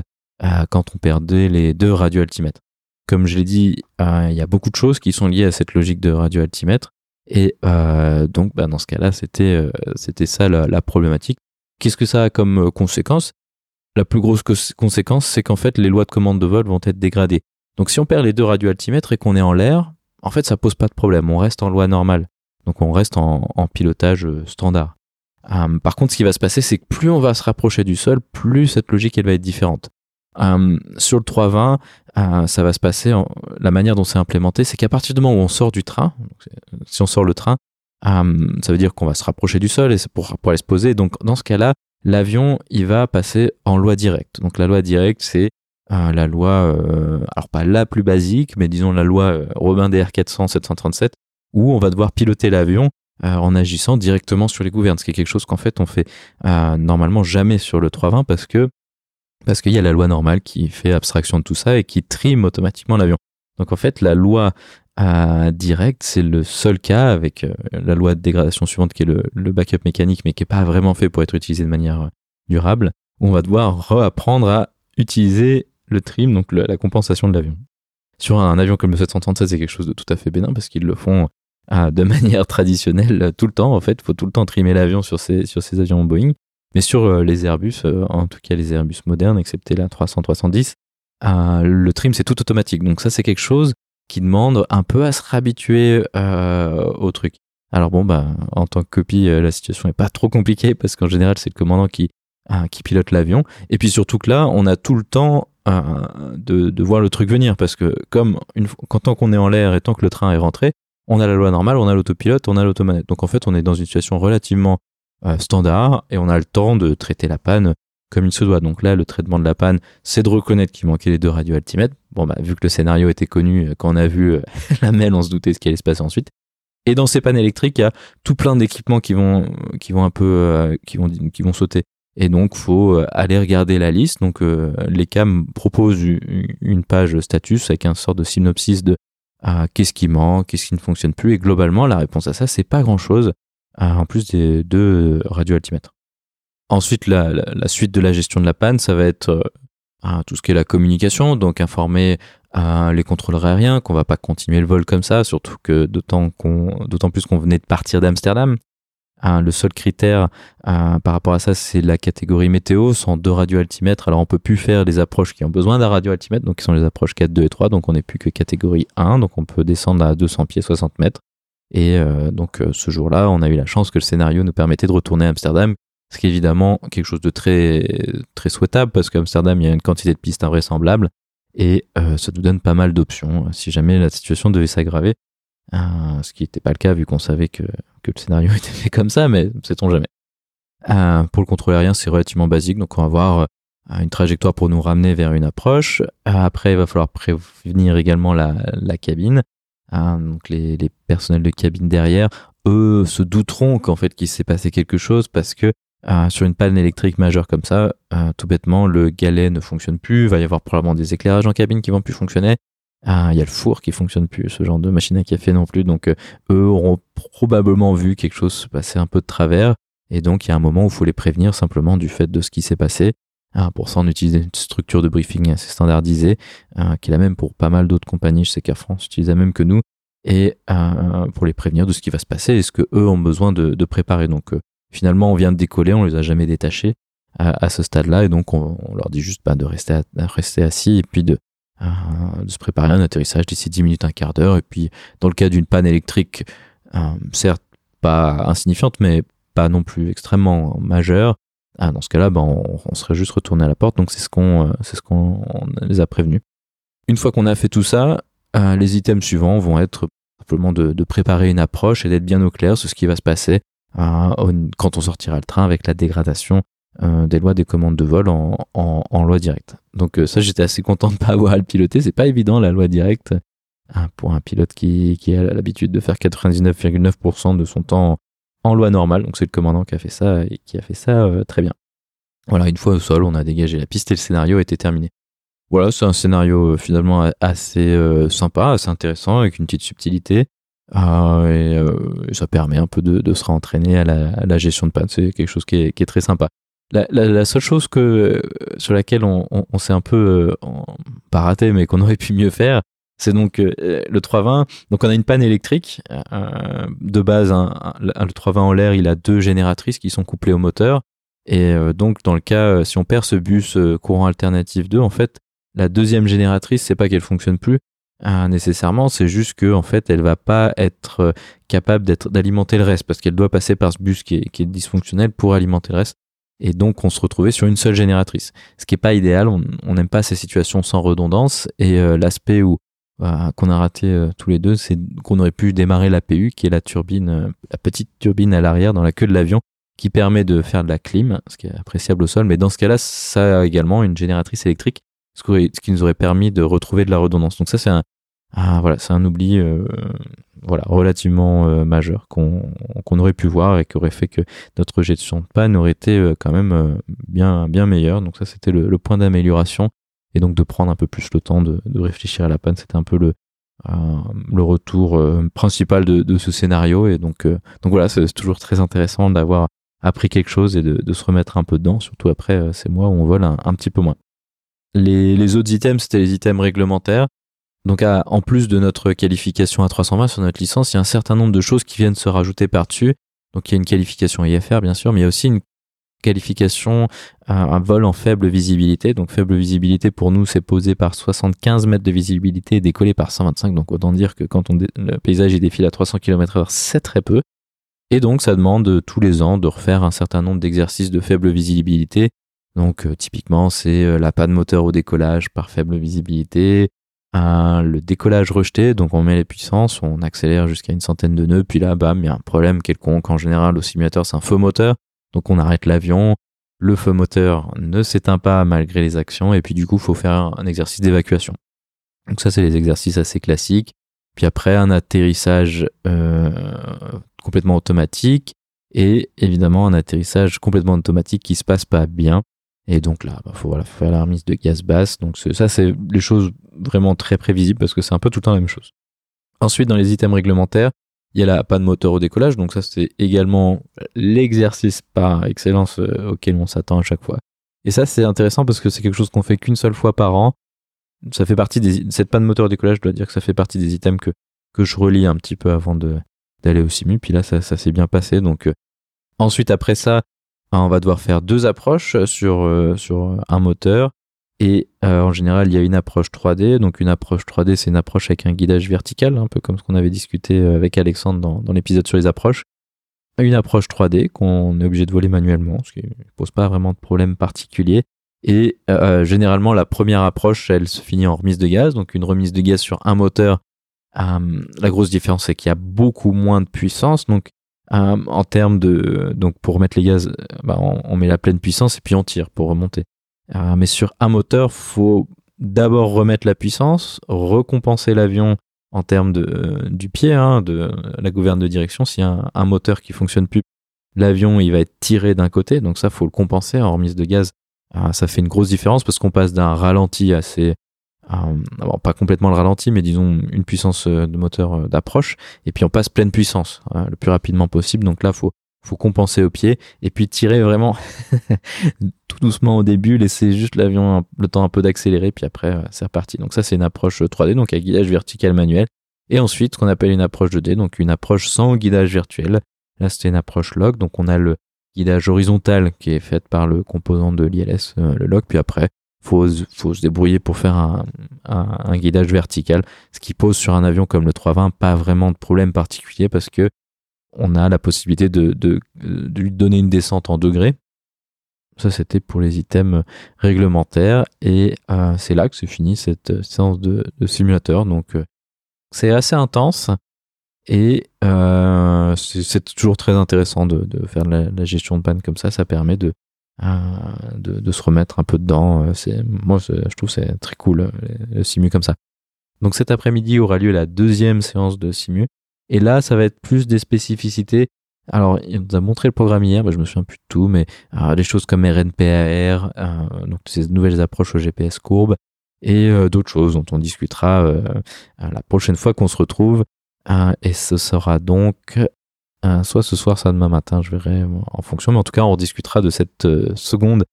S1: quand on perdait les deux radio altimètres. Comme je l'ai dit, il y a beaucoup de choses qui sont liées à cette logique de radio altimètre. Et donc, bah, dans ce cas-là, c'était ça la, problématique. Qu'est-ce que ça a comme conséquence? La plus grosse conséquence, c'est qu'en fait, les lois de commande de vol vont être dégradées. Donc, si on perd les deux radioaltimètres et qu'on est en l'air, en fait, ça pose pas de problème. On reste en loi normale. Donc, on reste en, pilotage euh, standard. Par contre, ce qui va se passer, c'est que plus on va se rapprocher du sol, plus cette logique, elle va être différente. Hum, sur le 320, euh, ça va se passer, la manière dont c'est implémenté, c'est qu'à partir du moment où on sort du train, si on sort le train, hum, ça veut dire qu'on va se rapprocher du sol et c'est pour, pour aller se poser. Donc, dans ce cas-là, l'avion, il va passer en loi directe. Donc la loi directe, c'est euh, la loi, euh, alors pas la plus basique, mais disons la loi euh, Robin DR 400-737, où on va devoir piloter l'avion en agissant directement sur les gouvernes, ce qui est quelque chose qu'en fait on fait normalement jamais sur le 320 parce que parce qu'il y a la loi normale qui fait abstraction de tout ça et qui trime automatiquement l'avion. Donc en fait, la loi direct, c'est le seul cas avec euh, la loi de dégradation suivante qui est le, backup mécanique, mais qui n'est pas vraiment fait pour être utilisé de manière euh, durable, où on va devoir reapprendre à utiliser le trim, donc la compensation de l'avion. Sur un, avion comme le 737, c'est quelque chose de tout à fait bénin parce qu'ils le font euh, de manière traditionnelle tout le temps. En fait, il faut tout le temps trimer l'avion sur ces, sur ces avions Boeing. Mais sur les Airbus, en tout cas les Airbus modernes, excepté la 300-310, le trim c'est tout automatique. Donc ça c'est quelque chose qui demande un peu à se réhabituer euh, au truc. Alors bon, bah, en tant que copie, euh, la situation est pas trop compliquée parce qu'en général, c'est le commandant qui, euh, qui pilote l'avion. Et puis surtout que là, on a tout le temps de, de, voir le truc venir parce que comme une, quand tant qu'on est en l'air et tant que le train est rentré, on a la loi normale, on a l'autopilote, on a l'automanette. Donc en fait, on est dans une situation relativement standard et on a le temps de traiter la panne comme il se doit. Donc là, le traitement de la panne, c'est de reconnaître qu'il manquait les deux radioaltimètres. Bon, bah, vu que le scénario était connu, euh, quand on a vu euh, la mail, on se doutait ce qui allait se passer ensuite. Et dans ces pannes électriques, il y a tout plein d'équipements qui vont, qui vont un peu, euh, qui vont, qui vont sauter. Et donc, faut aller regarder la liste. Donc, les CAM proposent une page status avec un sort de synopsis de qu'est-ce qui manque, qu'est-ce qui ne fonctionne plus. Et globalement, la réponse à ça, c'est pas grand-chose, en plus des deux radioaltimètres. Ensuite, la, suite de la gestion de la panne, ça va être euh, tout ce qui est la communication, donc informer euh, les contrôleurs aériens qu'on va pas continuer le vol comme ça, surtout que d'autant plus qu'on venait de partir d'Amsterdam. Euh, le seul critère par rapport à ça, c'est la catégorie météo, sans deux radioaltimètres. Alors on peut plus faire des approches qui ont besoin d'un radioaltimètre, donc qui sont les approches 4, 2 et 3, donc on n'est plus que catégorie 1, donc on peut descendre à 200 pieds, 60 mètres. Et donc ce jour-là, on a eu la chance que le scénario nous permettait de retourner à Amsterdam ce qui est évidemment quelque chose de très, très souhaitable parce qu'Amsterdam, il y a une quantité de pistes invraisemblables et euh, ça nous donne pas mal d'options si jamais la situation devait s'aggraver. Euh, ce qui n'était pas le cas vu qu'on savait que, que, le scénario était fait comme ça, mais sait-on jamais. Euh, pour le contrôle aérien, c'est relativement basique, donc on va avoir une trajectoire pour nous ramener vers une approche. après, il va falloir prévenir également la cabine. Donc les, les personnels de cabine derrière, eux, se douteront qu'en fait qu'il s'est passé quelque chose parce que euh, sur une panne électrique majeure comme ça, euh, tout bêtement, le galet ne fonctionne plus, il va y avoir probablement des éclairages en cabine qui vont plus fonctionner. Euh, il y a le four qui fonctionne plus, ce genre de machine à café non plus. Donc eux auront probablement vu quelque chose se passer un peu de travers. Et donc il y a un moment où il faut les prévenir simplement du fait de ce qui s'est passé. Pour ça, on utilise une structure de briefing assez standardisée, qui est la même pour pas mal d'autres compagnies. Je sais qu'Air France utilise la même que nous. Et pour les prévenir de ce qui va se passer et ce que eux ont besoin de, de préparer. Donc Finalement, on vient de décoller, on les a jamais détachés à, ce stade-là, et donc on, leur dit juste bah, de rester, rester assis et puis de, euh, de se préparer à un atterrissage d'ici 10 minutes, un quart d'heure. Et puis, dans le cas d'une panne électrique, euh, certes pas insignifiante, mais pas non plus extrêmement majeure, ah, dans ce cas-là, bah, on, serait juste retourné à la porte. Donc c'est ce qu'on euh, les a prévenus. Une fois qu'on a fait tout ça, les items suivants vont être simplement de, préparer une approche et d'être bien au clair sur ce qui va se passer quand on sortira le train avec la dégradation euh, des lois des commandes de vol en, loi directe. Donc euh, ça, j'étais assez content de pas avoir à le piloter. C'est pas évident la loi directe pour un pilote qui, qui a l'habitude de faire 99,9% de son temps en loi normale. Donc c'est le commandant qui a fait ça et qui a fait ça très bien. Voilà, une fois au sol, on a dégagé la piste et le scénario était terminé. Voilà, c'est un scénario finalement assez sympa, assez intéressant, avec une petite subtilité. et, ça permet un peu de, se rentraîner à la, gestion de panne. C'est quelque chose qui est très sympa. La, seule chose que sur laquelle on, s'est un peu euh, pas raté, mais qu'on aurait pu mieux faire, c'est donc euh, le 320. Donc on a une panne électrique. Euh, de base, le 320 en l'air, il a deux génératrices qui sont couplées au moteur. Et donc dans le cas, si on perd ce bus courant alternatif 2, en fait, la deuxième génératrice, c'est pas qu'elle fonctionne plus nécessairement, c'est juste que en fait, elle va pas être capable d'alimenter le reste parce qu'elle doit passer par ce bus qui est dysfonctionnel pour alimenter le reste et donc on se retrouvait sur une seule génératrice. Ce qui est pas idéal, on n'aime pas ces situations sans redondance et euh, l'aspect où qu'on a raté euh, tous les deux, c'est qu'on aurait pu démarrer la PU qui est la turbine, euh, la petite turbine à l'arrière dans la queue de l'avion qui permet de faire de la clim, ce qui est appréciable au sol, mais dans ce cas-là, ça a également une génératrice électrique, ce qui nous aurait permis de retrouver de la redondance. Donc ça, c'est un, ah, voilà, c'est un oubli euh, voilà, relativement majeur qu'on aurait pu voir et qui aurait fait que notre gestion de panne aurait été quand même bien, bien meilleure. Donc ça, c'était le, point d'amélioration. Et donc de prendre un peu plus le temps de, réfléchir à la panne, c'était un peu le, le retour principal de, ce scénario. Et donc, donc voilà, c'est toujours très intéressant d'avoir appris quelque chose et de, se remettre un peu dedans, surtout après ces mois où on vole un, un petit peu moins. Les, les autres items, c'était les items réglementaires. Donc en plus de notre qualification à 320 sur notre licence, il y a un certain nombre de choses qui viennent se rajouter par-dessus. Donc il y a une qualification IFR bien sûr, mais il y a aussi une qualification un, vol en faible visibilité. Donc faible visibilité pour nous c'est posé par 75 mètres de visibilité et décollé par 125. Donc autant dire que quand le paysage il défile à 300 km/h c'est très peu. Et donc ça demande tous les ans de refaire un certain nombre d'exercices de faible visibilité. Donc euh, typiquement c'est euh, la panne moteur au décollage par faible visibilité, le décollage rejeté, donc on met les puissances, on accélère jusqu'à une centaine de nœuds, puis là, bam, il y a un problème quelconque. En général, au simulateur, c'est un feu moteur, donc on arrête l'avion. Le feu moteur ne s'éteint pas malgré les actions, et puis du coup, il faut faire un exercice d'évacuation. Donc ça, c'est les exercices assez classiques. Puis après, un atterrissage euh, complètement automatique, et évidemment un atterrissage complètement automatique qui se passe pas bien. Et donc là, il bah, faut, voilà, faire la remise de gaz basse. Donc ça, c'est les choses vraiment très prévisibles parce que c'est un peu tout le temps la même chose. Ensuite, dans les items réglementaires, il y a la panne moteur au décollage. Donc ça, c'est également l'exercice par excellence euh, auquel on s'attend à chaque fois. Et ça, c'est intéressant parce que c'est quelque chose qu'on fait qu'une seule fois par an. Ça fait partie des, cette panne moteur au décollage, je dois dire que ça fait partie des items que, que je relis un petit peu avant de, d'aller au simu. Puis là, ça, ça s'est bien passé. Donc, euh, ensuite, après ça, on va devoir faire deux approches sur, euh, sur un moteur. Et euh, en général, il y a une approche 3D. Donc une approche 3D, c'est une approche avec un guidage vertical, un peu comme ce qu'on avait discuté euh, avec Alexandre dans, dans l'épisode sur les approches. Une approche 3D qu'on est obligé de voler manuellement, ce qui ne pose pas vraiment de problème particulier. Et généralement, la première approche, elle se finit en remise de gaz. Donc une remise de gaz sur un moteur. la grosse différence, c'est qu'il y a beaucoup moins de puissance. Donc euh, en termes de donc pour mettre les gaz, euh, bah, on, met la pleine puissance et puis on tire pour remonter. Euh, mais sur un moteur, faut d'abord remettre la puissance, recompenser l'avion en termes de du pied, hein, de la gouverne de direction. Y a un, moteur qui fonctionne plus, l'avion il va être tiré d'un côté, donc ça faut le compenser en remise de gaz. ça fait une grosse différence parce qu'on passe d'un ralenti assez euh, pas complètement le ralenti, mais disons une puissance euh, de moteur euh, d'approche, et puis on passe pleine puissance le plus rapidement possible. Donc là, faut faut compenser au pied et puis tirer vraiment tout doucement au début, laisser juste l'avion le temps un peu d'accélérer, puis après c'est reparti. Donc ça c'est une approche 3D, donc avec guidage vertical manuel. Et ensuite, ce qu'on appelle une approche 2D, donc une approche sans guidage virtuel. Là, c'était une approche log, donc on a le guidage horizontal qui est fait par le composant de l'ILS, le log, puis après, faut, faut se débrouiller pour faire un, un, guidage vertical, ce qui pose sur un avion comme le 320 pas vraiment de problème particulier parce que on a la possibilité de, de, de lui donner une descente en degrés. Ça, c'était pour les items réglementaires et euh, c'est là que c'est fini cette séance de, de simulateur. Donc, euh, c'est assez intense et euh, c'est toujours très intéressant de, de faire la, la, gestion de panne comme ça. Ça permet de, de, se remettre un peu dedans. Euh, moi, je trouve c'est très cool, le simu comme ça. Donc cet après-midi aura lieu la deuxième séance de simu. Et là, ça va être plus des spécificités. Alors, il nous a montré le programme hier, bah, je me souviens plus de tout, mais euh, des choses comme RNPAR, euh, donc ces nouvelles approches au GPS courbe, et euh, d'autres choses dont on discutera euh, la prochaine fois qu'on se retrouve. et ce sera donc soit ce soir, soit demain matin, je verrai en fonction, mais en tout cas, on discutera de cette seconde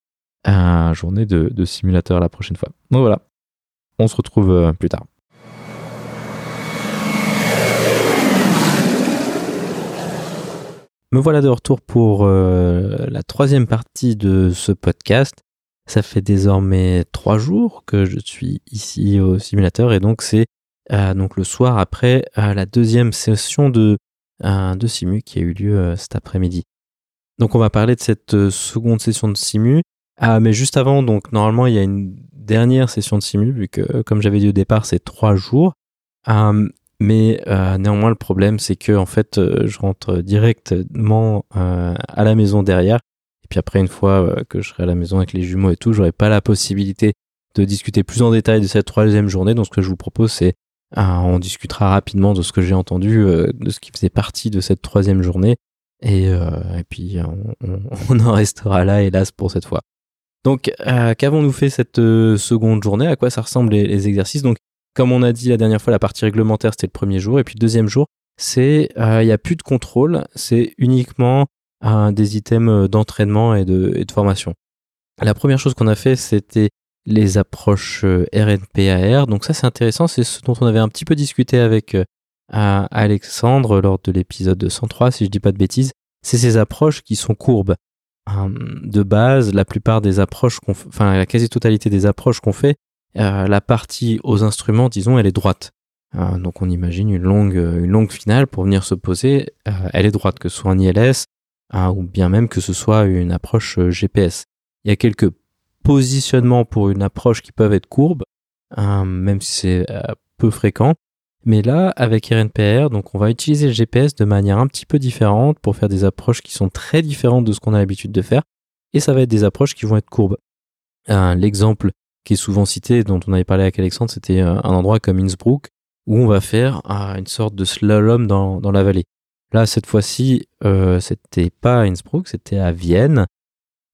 S1: journée de, de simulateur la prochaine fois. Donc voilà, on se retrouve plus tard. Me voilà de retour pour euh, la troisième partie de ce podcast. Ça fait désormais trois jours que je suis ici au simulateur et donc c'est euh, donc le soir après euh, la deuxième session de, de simu qui a eu lieu cet après-midi. Donc on va parler de cette seconde session de simu. Ah, mais juste avant, donc normalement il y a une dernière session de simu vu que comme j'avais dit au départ c'est trois jours. Mais euh, néanmoins, le problème, c'est que en fait, euh, je rentre directement euh, à la maison derrière. Et puis après, une fois que je serai à la maison avec les jumeaux et tout, j'aurai pas la possibilité de discuter plus en détail de cette troisième journée. Donc, ce que je vous propose, c'est on discutera rapidement de ce que j'ai entendu, de ce qui faisait partie de cette troisième journée. Et, et puis, on, on, en restera là, hélas, pour cette fois. Donc, qu'avons-nous fait cette seconde journée? À quoi ça ressemble les, les exercices? Donc, comme on a dit la dernière fois, la partie réglementaire, c'était le premier jour. Et puis le deuxième jour, c'est euh, il n'y a plus de contrôle, c'est uniquement euh, des items euh, d'entraînement et de, formation. La première chose qu'on a fait, c'était les approches RNPAR. Donc ça, c'est intéressant. C'est ce dont on avait un petit peu discuté avec Alexandre lors de l'épisode 103, si je dis pas de bêtises. C'est ces approches qui sont courbes. de base, la plupart des approches enfin la quasi-totalité des approches qu'on fait, euh, la partie aux instruments, disons, elle est droite. Euh, donc on imagine une longue, euh, une longue finale pour venir se poser, elle est droite, que ce soit en ILS ou bien même que ce soit une approche GPS. Il y a quelques positionnements pour une approche qui peuvent être courbes, même si c'est peu fréquent. Mais là, avec RNPR, donc on va utiliser le GPS de manière un petit peu différente pour faire des approches qui sont très différentes de ce qu'on a l'habitude de faire. Et ça va être des approches qui vont être courbes. L'exemple qui est souvent cité, dont on avait parlé avec Alexandre, c'était euh, un endroit comme Innsbruck, où on va faire euh, une sorte de slalom dans, dans la vallée. Là, cette fois-ci, euh, c'était pas à Innsbruck, c'était à Vienne.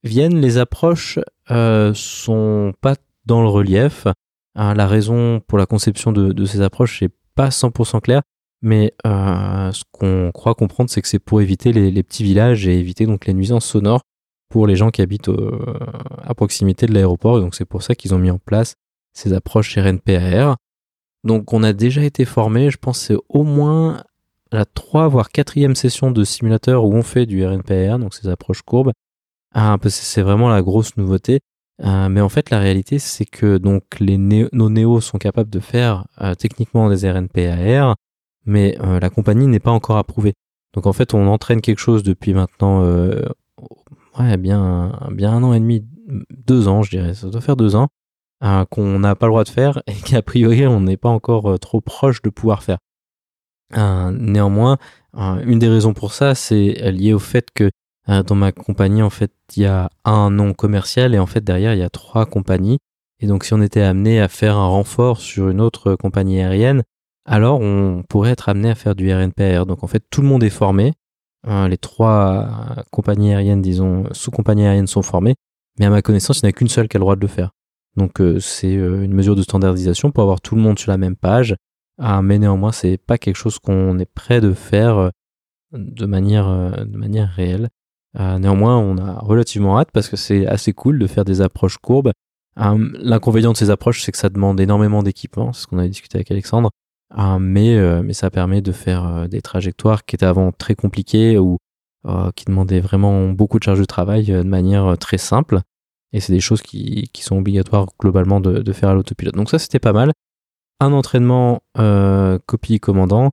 S1: Vienne, les approches euh, sont pas dans le relief. Hein, la raison pour la conception de, de ces approches n'est pas 100% claire, mais euh, ce qu'on croit comprendre, c'est que c'est pour éviter les, les, petits villages et éviter donc les nuisances sonores pour les gens qui habitent à proximité de l'aéroport. Donc c'est pour ça qu'ils ont mis en place ces approches RNPAR. Donc on a déjà été formé, je pense c'est au moins la 3 voire 4 session de simulateur où on fait du RNPAR, donc ces approches courbes. Ah, c'est vraiment la grosse nouveauté. Euh, mais en fait, la réalité, c'est que donc les nos néos sont capables de faire euh, techniquement des RNPAR, mais euh, la compagnie n'est pas encore approuvée. Donc en fait, on entraîne quelque chose depuis maintenant ouais, bien, bien un an et demi, deux ans, je dirais, ça doit faire deux ans, euh, qu'on n'a pas le droit de faire et qu'a priori on n'est pas encore euh, trop proche de pouvoir faire. Euh, néanmoins, une des raisons pour ça, c'est lié au fait que dans ma compagnie, en fait, il y a un nom commercial et en fait derrière il y a trois compagnies. Et donc si on était amené à faire un renfort sur une autre compagnie aérienne, alors on pourrait être amené à faire du RNPR. Donc en fait tout le monde est formé, les trois compagnies aériennes, disons, sous-compagnies aériennes sont formées, mais à ma connaissance, il n'y en a qu'une seule qui a le droit de le faire. Donc euh, c'est euh, une mesure de standardisation pour avoir tout le monde sur la même page, ah, mais néanmoins, c'est pas quelque chose qu'on est prêt de faire euh, de manière, de manière réelle. néanmoins, on a relativement hâte parce que c'est assez cool de faire des approches courbes. L'inconvénient de ces approches, c'est que ça demande énormément d'équipement, c'est ce qu'on avait discuté avec Alexandre. Ah, mais, euh, mais ça permet de faire euh, des trajectoires qui étaient avant très compliquées ou euh, qui demandaient vraiment beaucoup de charge de travail de manière très simple. Et c'est des choses qui, qui, sont obligatoires globalement de, de faire à l'autopilote. Donc ça, c'était pas mal. Un entraînement copie commandant,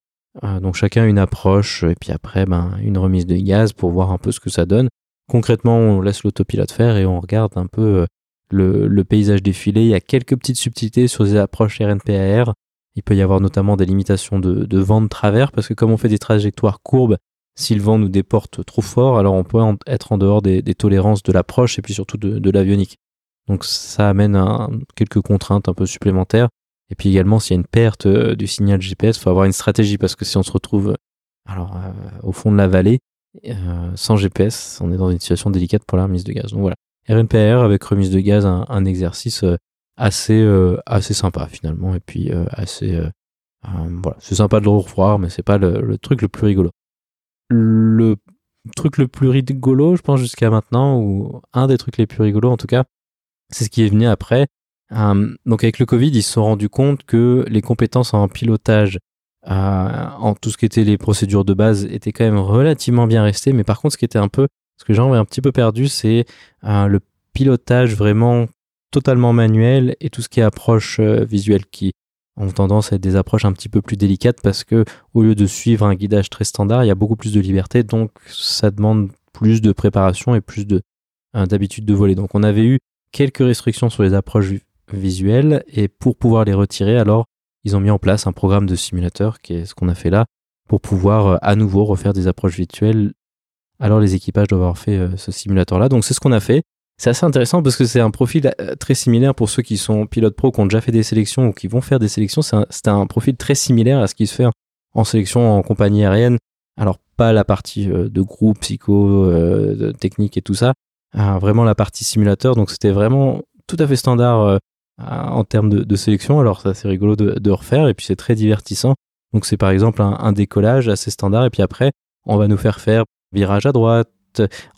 S1: donc chacun une approche et puis après ben, une remise de gaz pour voir un peu ce que ça donne. Concrètement, on laisse l'autopilote faire et on regarde un peu le, le, paysage défiler. Il y a quelques petites subtilités sur les approches RNPAR il peut y avoir notamment des limitations de, de vent de travers parce que comme on fait des trajectoires courbes, si le vent nous déporte trop fort, alors on peut être en dehors des, tolérances de l'approche et puis surtout de, de l'avionique. Donc ça amène quelques contraintes un peu supplémentaires Et puis également, s'il y a une perte du signal GPS, il faut avoir une stratégie parce que si on se retrouve alors, au fond de la vallée, sans GPS, on est dans une situation délicate pour la remise de gaz. Donc voilà, RNPR avec remise de gaz, un, exercice assez, assez sympa finalement, et puis assez... voilà, c'est sympa de le revoir, mais c'est pas le, truc le plus rigolo. Le truc le plus rigolo, je pense, jusqu'à maintenant, ou un des trucs les plus rigolos en tout cas, c'est ce qui est venu après. Euh, donc avec le Covid, ils se sont rendus compte que les compétences en pilotage, euh, en tout ce qui était les procédures de base, étaient quand même relativement bien restées. Mais par contre, ce qui était un peu, ce que j'en ai un petit peu perdu, c'est euh, le pilotage vraiment totalement manuel et tout ce qui est approche visuelle qui ont tendance à être des approches un petit peu plus délicates parce que au lieu de suivre un guidage très standard, il y a beaucoup plus de liberté, donc ça demande plus de préparation et plus de euh, d'habitude de voler. Donc on avait eu quelques restrictions sur les approches visuelles et pour pouvoir les retirer, alors ils ont mis en place un programme de simulateur qui est ce qu'on a fait là pour pouvoir euh, à nouveau refaire des approches virtuelles. Alors les équipages doivent avoir fait euh, ce simulateur là. Donc c'est ce qu'on a fait. C'est assez intéressant parce que c'est un profil euh, très similaire pour ceux qui sont pilotes pro, qui ont déjà fait des sélections ou qui vont faire des sélections. C'est un, profil très similaire à ce qui se fait en sélection en compagnie aérienne. Alors pas la partie euh, de groupe, psycho, euh, technique et tout ça, vraiment la partie simulateur. Donc c'était vraiment tout à fait standard en termes de, sélection. Alors ça c'est rigolo de, refaire et puis c'est très divertissant. Donc c'est par exemple un, un, décollage assez standard et puis après on va nous faire faire virage à droite,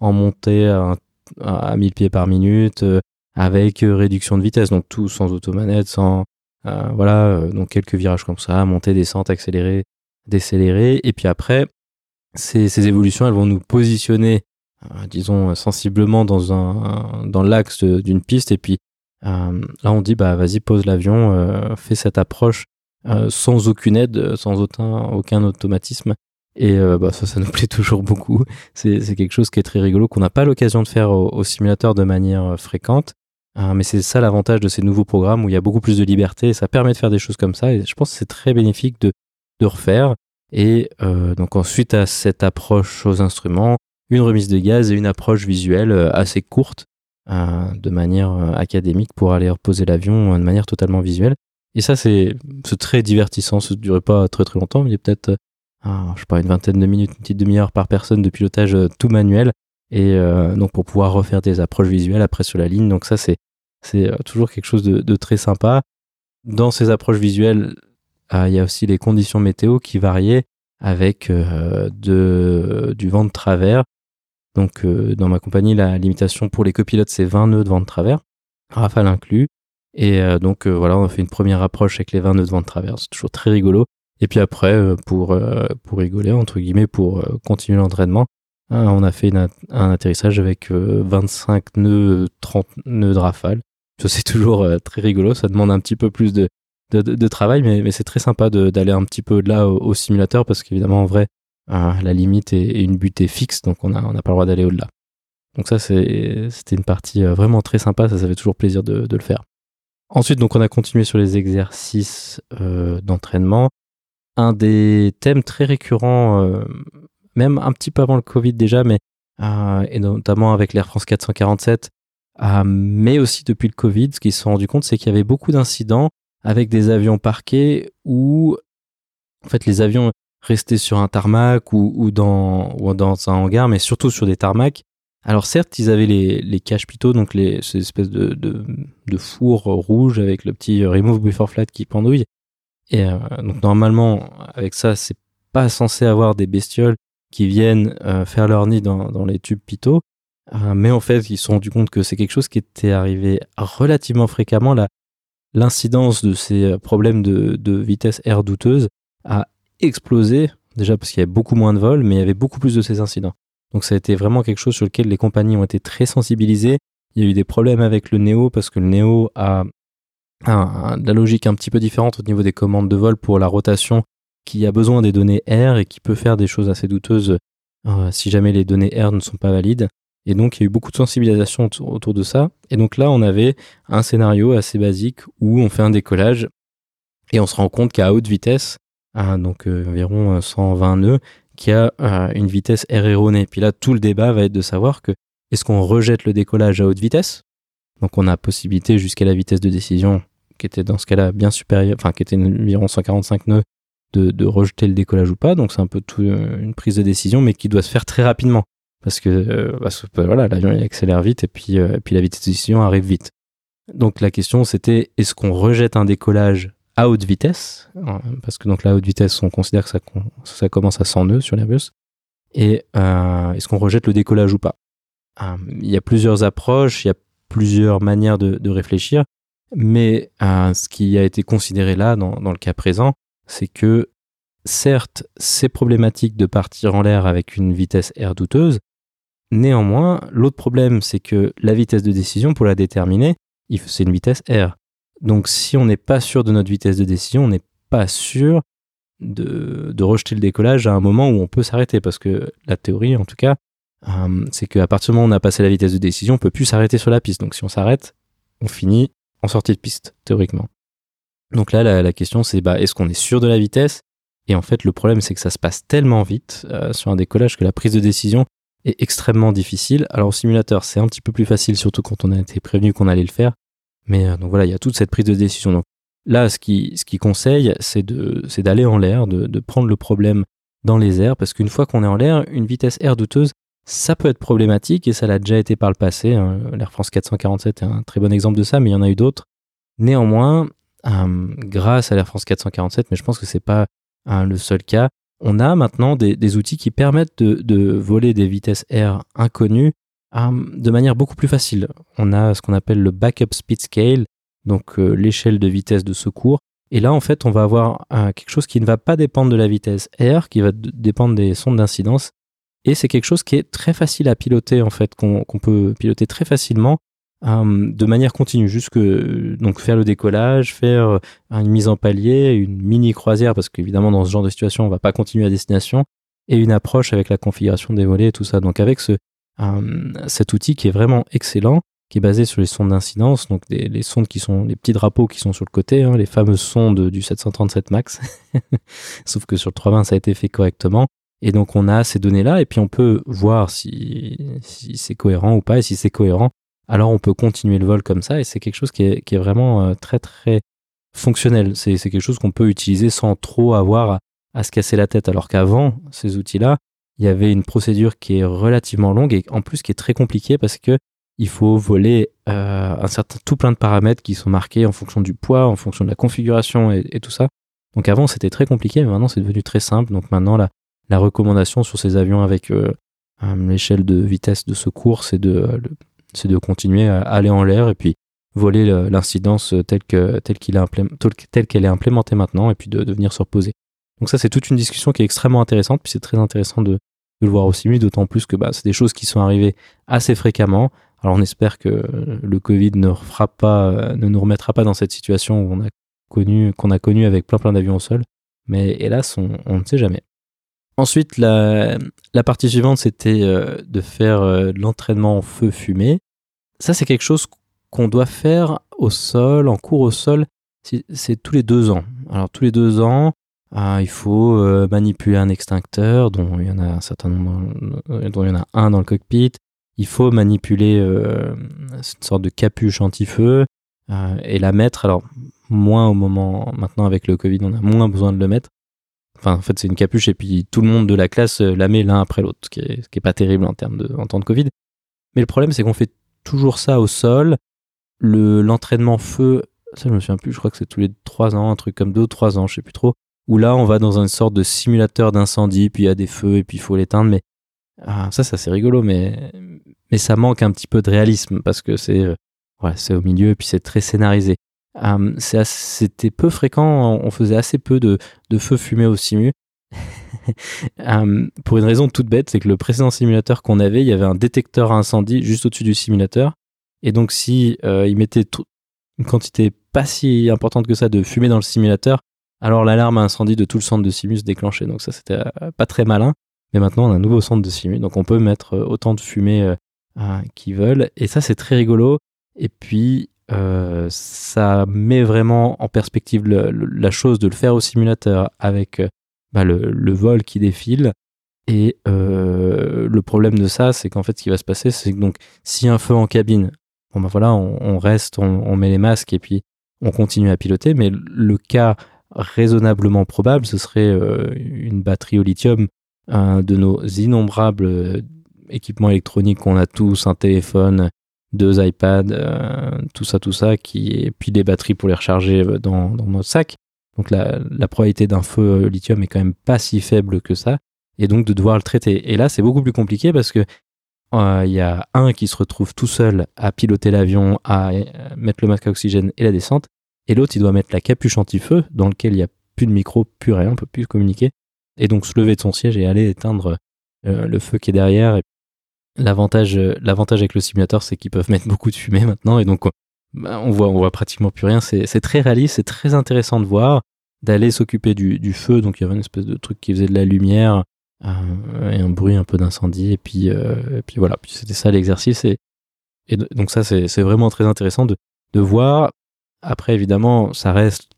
S1: en montée un à 1000 pieds par minute, euh, avec euh, réduction de vitesse, donc tout sans automanette, sans euh, voilà, donc quelques virages comme ça, montée, descente, accélérer, décélérer, et puis après ces, évolutions, elles vont nous positionner, disons sensiblement dans un dans l'axe d'une piste, et puis là on dit bah vas-y pose l'avion, fais cette approche sans aucune aide, sans aucun automatisme, et euh, bah, ça, ça nous plaît toujours beaucoup. C'est, quelque chose qui est très rigolo, qu'on n'a pas l'occasion de faire au, simulateur de manière euh, fréquente. Hein, mais c'est ça l'avantage de ces nouveaux programmes où il y a beaucoup plus de liberté ça permet de faire des choses comme ça. Et je pense que c'est très bénéfique de, de refaire. Et euh, donc ensuite à cette approche aux instruments, une remise de gaz et une approche visuelle assez courte de manière académique pour aller reposer l'avion de manière totalement visuelle. Et ça, c'est, c'est très divertissant. Ça ne durait pas très très longtemps, mais il y a peut-être je sais pas, une vingtaine de minutes, une petite demi-heure par personne de pilotage euh, tout manuel. Et euh, donc pour pouvoir refaire des approches visuelles après sur la ligne. Donc ça, c'est c'est euh, toujours quelque chose de, très sympa. Dans ces approches visuelles, il y a aussi les conditions météo qui variaient avec de, du vent de travers. Donc dans ma compagnie, la limitation pour les copilotes, c'est 20 nœuds de vent de travers, rafale inclus. Et donc voilà, on a fait une première approche avec les 20 nœuds de vent de travers. C'est toujours très rigolo. Et puis après, euh, pour, euh, pour rigoler, entre guillemets, pour euh, continuer l'entraînement, hein, on a fait un atterrissage avec 25 nœuds, 30 nœuds de rafale. C'est toujours très rigolo. Ça demande un petit peu plus de, de, de travail, mais, mais c'est très sympa d'aller un petit peu au-delà au, simulateur parce qu'évidemment, en vrai, la limite est, une butée fixe, donc on n'a on a pas le droit d'aller au-delà. Donc ça, c'était une partie vraiment très sympa. Ça, ça fait toujours plaisir de, de le faire. Ensuite, donc, on a continué sur les exercices d'entraînement un des thèmes très récurrents, euh, même un petit peu avant le Covid déjà, mais euh, et notamment avec l'Air France 447, euh, mais aussi depuis le Covid, ce qu'ils se sont rendus compte, c'est qu'il y avait beaucoup d'incidents avec des avions parqués où en fait les avions restaient sur un tarmac ou, dans, ou dans un hangar, mais surtout sur des tarmacs. Alors certes, ils avaient les, les caches pitot, donc les, ces espèces de, de, de fours rouges avec le petit remove before flat qui pendouille, et euh, donc normalement, avec ça, c'est pas censé avoir des bestioles qui viennent euh, faire leur nid dans, dans les tubes pitot. Euh, mais en fait, ils se sont rendus compte que c'est quelque chose qui était arrivé relativement fréquemment. L'incidence de ces problèmes de, de vitesse air douteuse a explosé, déjà parce qu'il y avait beaucoup moins de vols, mais il y avait beaucoup plus de ces incidents. Donc ça a été vraiment quelque chose sur lequel les compagnies ont été très sensibilisées. Il y a eu des problèmes avec le Neo parce que le Neo a la logique un petit peu différente au niveau des commandes de vol pour la rotation qui a besoin des données R et qui peut faire des choses assez douteuses euh, si jamais les données R ne sont pas valides. Et donc, il y a eu beaucoup de sensibilisation autour de ça. Et donc là, on avait un scénario assez basique où on fait un décollage et on se rend compte qu'à haute vitesse, donc euh, environ 120 nœuds, qu'il y a euh, une vitesse R erronée. Puis là, tout le débat va être de savoir que est-ce qu'on rejette le décollage à haute vitesse donc on a possibilité jusqu'à la vitesse de décision qui était dans ce cas-là bien supérieur, enfin qui était environ 145 nœuds, de, rejeter le décollage ou pas. Donc c'est un peu tout, une prise de décision, mais qui doit se faire très rapidement parce que, parce que voilà, l'avion accélère vite et puis, et puis la vitesse de décision arrive vite. Donc la question c'était est-ce qu'on rejette un décollage à haute vitesse? Parce que donc la haute vitesse, on considère que ça, commence à 100 nœuds sur l'Airbus. Et euh, est-ce qu'on rejette le décollage ou pas? Euh, Il y a plusieurs approches, plusieurs manières de, réfléchir, mais euh, ce qui a été considéré là, dans, le cas présent, c'est que certes, c'est problématique de partir en l'air avec une vitesse air douteuse, néanmoins, l'autre problème, c'est que la vitesse de décision, pour la déterminer, c'est une vitesse R. Donc si on n'est pas sûr de notre vitesse de décision, on n'est pas sûr de, rejeter le décollage à un moment où on peut s'arrêter. Parce que la théorie, en tout cas, euh, c'est qu'à partir du moment où on a passé la vitesse de décision, on peut plus s'arrêter sur la piste. Donc si on s'arrête, on finit en sortie de piste, théoriquement. Donc là, la, question, c'est bah, est-ce qu'on est sûr de la vitesse? Et en fait, le problème, c'est que ça se passe tellement vite euh, sur un décollage que la prise de décision est extrêmement difficile. Alors au simulateur, c'est un petit peu plus facile, surtout quand on a été prévenu qu'on allait le faire. Mais euh, donc voilà, il y a toute cette prise de décision. Donc là, ce qui, ce qui conseille, c'est d'aller en l'air, de, de prendre le problème dans les airs, parce qu'une fois qu'on est en l'air, une vitesse air douteuse, ça peut être problématique et ça l'a déjà été par le passé. Hein. L'Air France 447 est un très bon exemple de ça, mais il y en a eu d'autres. Néanmoins, grâce à l'Air France 447, mais je pense que c'est pas euh, le seul cas, on a maintenant des, outils qui permettent de, voler des vitesses air inconnues de manière beaucoup plus facile. On a ce qu'on appelle le backup speed scale, donc euh, l'échelle de vitesse de secours. Et là, en fait, on va avoir euh, quelque chose qui ne va pas dépendre de la vitesse R, qui va dépendre des sondes d'incidence. Et c'est quelque chose qui est très facile à piloter, en fait, qu'on peut piloter très facilement euh, de manière continue, jusque donc faire le décollage, faire une mise en palier, une mini croisière, parce qu'évidemment dans ce genre de situation, on va pas continuer à destination, et une approche avec la configuration des volets et tout ça. Donc avec ce cet outil qui est vraiment excellent, qui est basé sur les sondes d'incidence, donc les sondes qui sont les petits drapeaux qui sont sur le côté, hein, les fameuses sondes du 737 Max. Sauf que sur le 320, ça a été fait correctement. Et donc on a ces données-là, et puis on peut voir si, c'est cohérent ou pas, et si c'est cohérent, alors on peut continuer le vol comme ça, et c'est quelque chose qui est, vraiment euh, très très fonctionnel. C'est quelque chose qu'on peut utiliser sans trop avoir à, se casser la tête, alors qu'avant, ces outils-là, il y avait une procédure qui est relativement longue et en plus qui est très compliquée parce que il faut voler euh, un certain tout plein de paramètres qui sont marqués en fonction du poids, en fonction de la configuration et, et tout ça. Donc avant c'était très compliqué, mais maintenant c'est devenu très simple. Donc maintenant la, la recommandation sur ces avions avec euh, l'échelle de vitesse de secours, c'est de c'est de continuer à aller en l'air et puis voler l'incidence telle que telle telle qu'elle est implémentée maintenant et puis de, venir se reposer. Donc ça, c'est toute une discussion qui est extrêmement intéressante, puis c'est très intéressant de, de, le voir aussi d'autant plus que bah, c'est des choses qui sont arrivées assez fréquemment. Alors on espère que le Covid ne, pas, ne nous remettra pas dans cette situation a qu'on a connu avec plein plein d'avions au sol, mais hélas, on, ne sait jamais. Ensuite, la, la partie suivante, c'était euh, de faire euh, de l'entraînement en feu fumé. Ça, c'est quelque chose qu'on doit faire au sol, en cours au sol, c'est tous les deux ans. Alors tous les deux ans, ah, il faut euh, manipuler un extincteur dont il y en a un certain nombre, euh, dont il y en a un dans le cockpit. Il faut manipuler euh, une sorte de capuche anti-feu euh, et la mettre. Alors moins au moment maintenant avec le Covid, on a moins besoin de le mettre. Enfin, en fait, c'est une capuche et puis tout le monde de la classe la met l'un après l'autre, ce qui est, pas terrible en temps de Covid. Mais le problème, c'est qu'on fait toujours ça au sol. Le l'entraînement feu, ça je me souviens plus. Je crois que c'est tous les trois ans, un truc comme deux ou trois ans, je sais plus trop où là on va dans une sorte de simulateur d'incendie, puis il y a des feux et puis il faut l'éteindre. Mais ah, ça, ça c'est rigolo, mais mais ça manque un petit peu de réalisme parce que c'est euh, c'est au milieu et puis c'est très scénarisé. C'était peu fréquent, on faisait assez peu de, feux fumés au simu. pour une raison toute bête, c'est que le précédent simulateur qu'on avait, il y avait un détecteur à incendie juste au-dessus du simulateur. Et donc si euh, il mettait une quantité pas si importante que ça de fumée dans le simulateur, alors l'alarme incendie de tout le centre de Simus déclenché, donc ça c'était euh, pas très malin. Mais maintenant on a un nouveau centre de Simus, donc on peut mettre euh, autant de fumée euh, qu'ils veulent. Et ça c'est très rigolo. Et puis euh, ça met vraiment en perspective la chose de le faire au simulateur avec bah, le, vol qui défile. Et euh, le problème de ça, c'est qu'en fait, ce qui va se passer, c'est que donc si un feu en cabine, bon ben voilà, on, reste, on, met les masques et puis on continue à piloter, mais le cas raisonnablement probable, ce serait euh, une batterie au lithium de nos innombrables équipements électroniques qu'on a tous, un téléphone, deux iPads, tout ça, tout ça, qui, et puis des batteries pour les recharger dans, dans notre sac. Donc la, la probabilité d'un feu lithium est quand même pas si faible que ça, et donc de devoir le traiter. Et là, c'est beaucoup plus compliqué parce que il y a un qui se retrouve tout seul à piloter l'avion, à mettre le masque à oxygène et la descente, et l'autre, il doit mettre la capuche anti-feu dans lequel il n'y a plus de micro, plus rien, on peut plus communiquer, et donc se lever de son siège et aller éteindre euh, le feu qui est derrière. L'avantage, l'avantage avec le simulateur, c'est qu'ils peuvent mettre beaucoup de fumée maintenant, et donc bah, on voit, on voit pratiquement plus rien. C'est, très réaliste, c'est très intéressant de voir, d'aller s'occuper du, du, feu. Donc il y avait une espèce de truc qui faisait de la lumière euh, et un bruit un peu d'incendie, et puis, euh, et puis voilà. Puis c'était ça l'exercice, et, et donc ça c'est, c'est vraiment très intéressant de, de voir après, évidemment, ça reste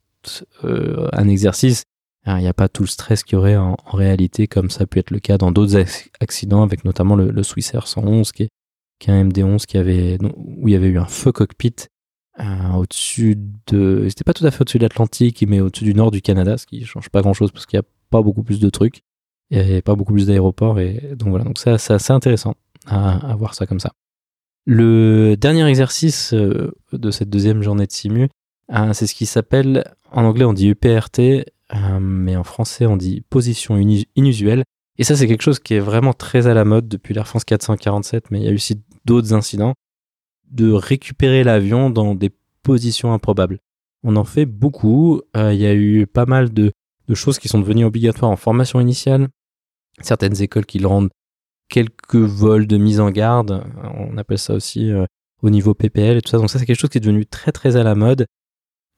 S1: euh, un exercice. Il n'y a pas tout le stress qu'il y aurait en, réalité, comme ça peut être le cas dans d'autres accidents, avec notamment le, le Swissair 111, qui est, qui est un MD-11 qui avait, où il y avait eu un feu cockpit euh, au-dessus de... C'était pas tout à fait au-dessus de l'Atlantique, mais au-dessus du nord du Canada, ce qui change pas grand-chose parce qu'il n'y a pas beaucoup plus de trucs. Il n'y a pas beaucoup plus d'aéroports. Et donc voilà, donc c'est assez intéressant à, à voir ça comme ça. Le dernier exercice euh, de cette deuxième journée de simu, euh, c'est ce qui s'appelle, en anglais on dit UPRT, euh, mais en français on dit position inusuelle. Et ça c'est quelque chose qui est vraiment très à la mode depuis l'Air France 447, mais il y a eu aussi d'autres incidents, de récupérer l'avion dans des positions improbables. On en fait beaucoup, il y a eu pas mal de, de choses qui sont devenues obligatoires en formation initiale, certaines écoles qui le rendent quelques vols de mise en garde, on appelle ça aussi euh, au niveau PPL et tout ça. Donc ça c'est quelque chose qui est devenu très très à la mode.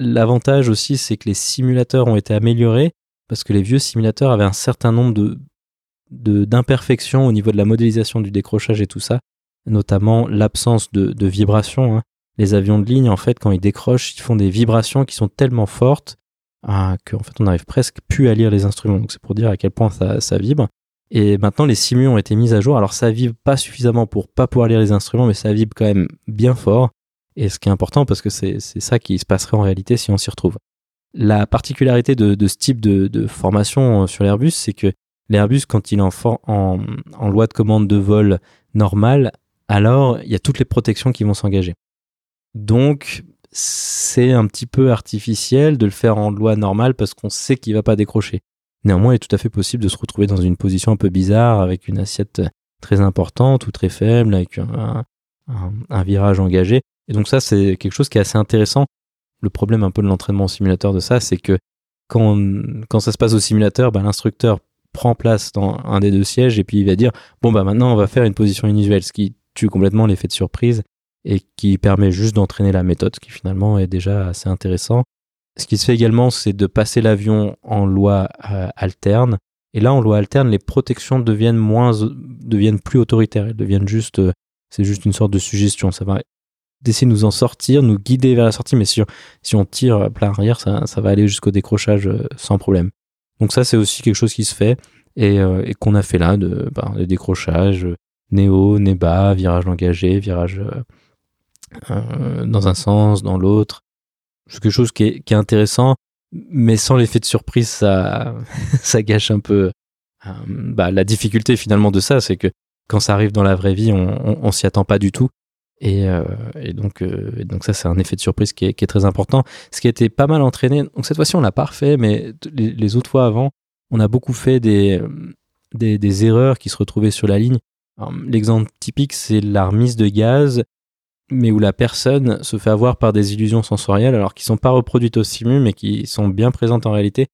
S1: L'avantage aussi c'est que les simulateurs ont été améliorés parce que les vieux simulateurs avaient un certain nombre de d'imperfections au niveau de la modélisation du décrochage et tout ça, notamment l'absence de, vibrations. Hein. Les avions de ligne, en fait, quand ils décrochent, ils font des vibrations qui sont tellement fortes ah, qu'en fait, on n'arrive presque plus à lire les instruments. Donc c'est pour dire à quel point ça, ça vibre. Et maintenant, les simus ont été mis à jour. Alors, ça vibre pas suffisamment pour pas pouvoir lire les instruments, mais ça vibre quand même bien fort. Et ce qui est important, parce que c'est ça qui se passerait en réalité si on s'y retrouve. La particularité de, ce type de, formation euh, sur l'Airbus, c'est que l'Airbus, quand il est en, en, en loi de commande de vol normale, alors il y a toutes les protections qui vont s'engager. Donc, c'est un petit peu artificiel de le faire en loi normale parce qu'on sait qu'il va pas décrocher. Néanmoins, il est tout à fait possible de se retrouver dans une position un peu bizarre avec une assiette très importante ou très faible, avec un, virage engagé. Et donc ça, c'est quelque chose qui est assez intéressant. Le problème un peu de l'entraînement au simulateur de ça, c'est que quand, quand ça se passe au simulateur, bah, l'instructeur prend place dans un des deux sièges et puis il va dire bon bah maintenant on va faire une position inusuelle, ce qui tue complètement l'effet de surprise et qui permet juste d'entraîner la méthode, ce qui finalement est déjà assez intéressant. Ce qui se fait également, c'est de passer l'avion en loi euh, alterne. Et là, en loi alterne, les protections deviennent moins, deviennent plus autoritaires. Deviennent juste, euh, c'est juste une sorte de suggestion. Ça va d'essayer de nous en sortir, nous guider vers la sortie. Mais si, on tire à plein arrière, ça, va aller jusqu'au décrochage euh, sans problème. Donc ça, c'est aussi quelque chose qui se fait et, et qu'on a fait là, de, bah, de décrochage, néo, né bas, virage engagé, virage euh, dans un sens, dans l'autre, c'est quelque chose qui est, intéressant, mais sans l'effet de surprise, ça, gâche un peu euh, bah, la difficulté finalement de ça, c'est que quand ça arrive dans la vraie vie, on, on, on s'y attend pas du tout. Et, euh, et donc, euh, donc ça, c'est un effet de surprise qui est, qui est, très important. Ce qui a été pas mal entraîné. Donc cette fois-ci, on l'a pas refait, mais les, les, autres fois avant, on a beaucoup fait des, des, des erreurs qui se retrouvaient sur la ligne. L'exemple typique, c'est la remise de gaz mais où la personne se fait avoir par des illusions sensorielles, alors qui sont pas reproduites au simu, mais qui sont bien présentes en réalité.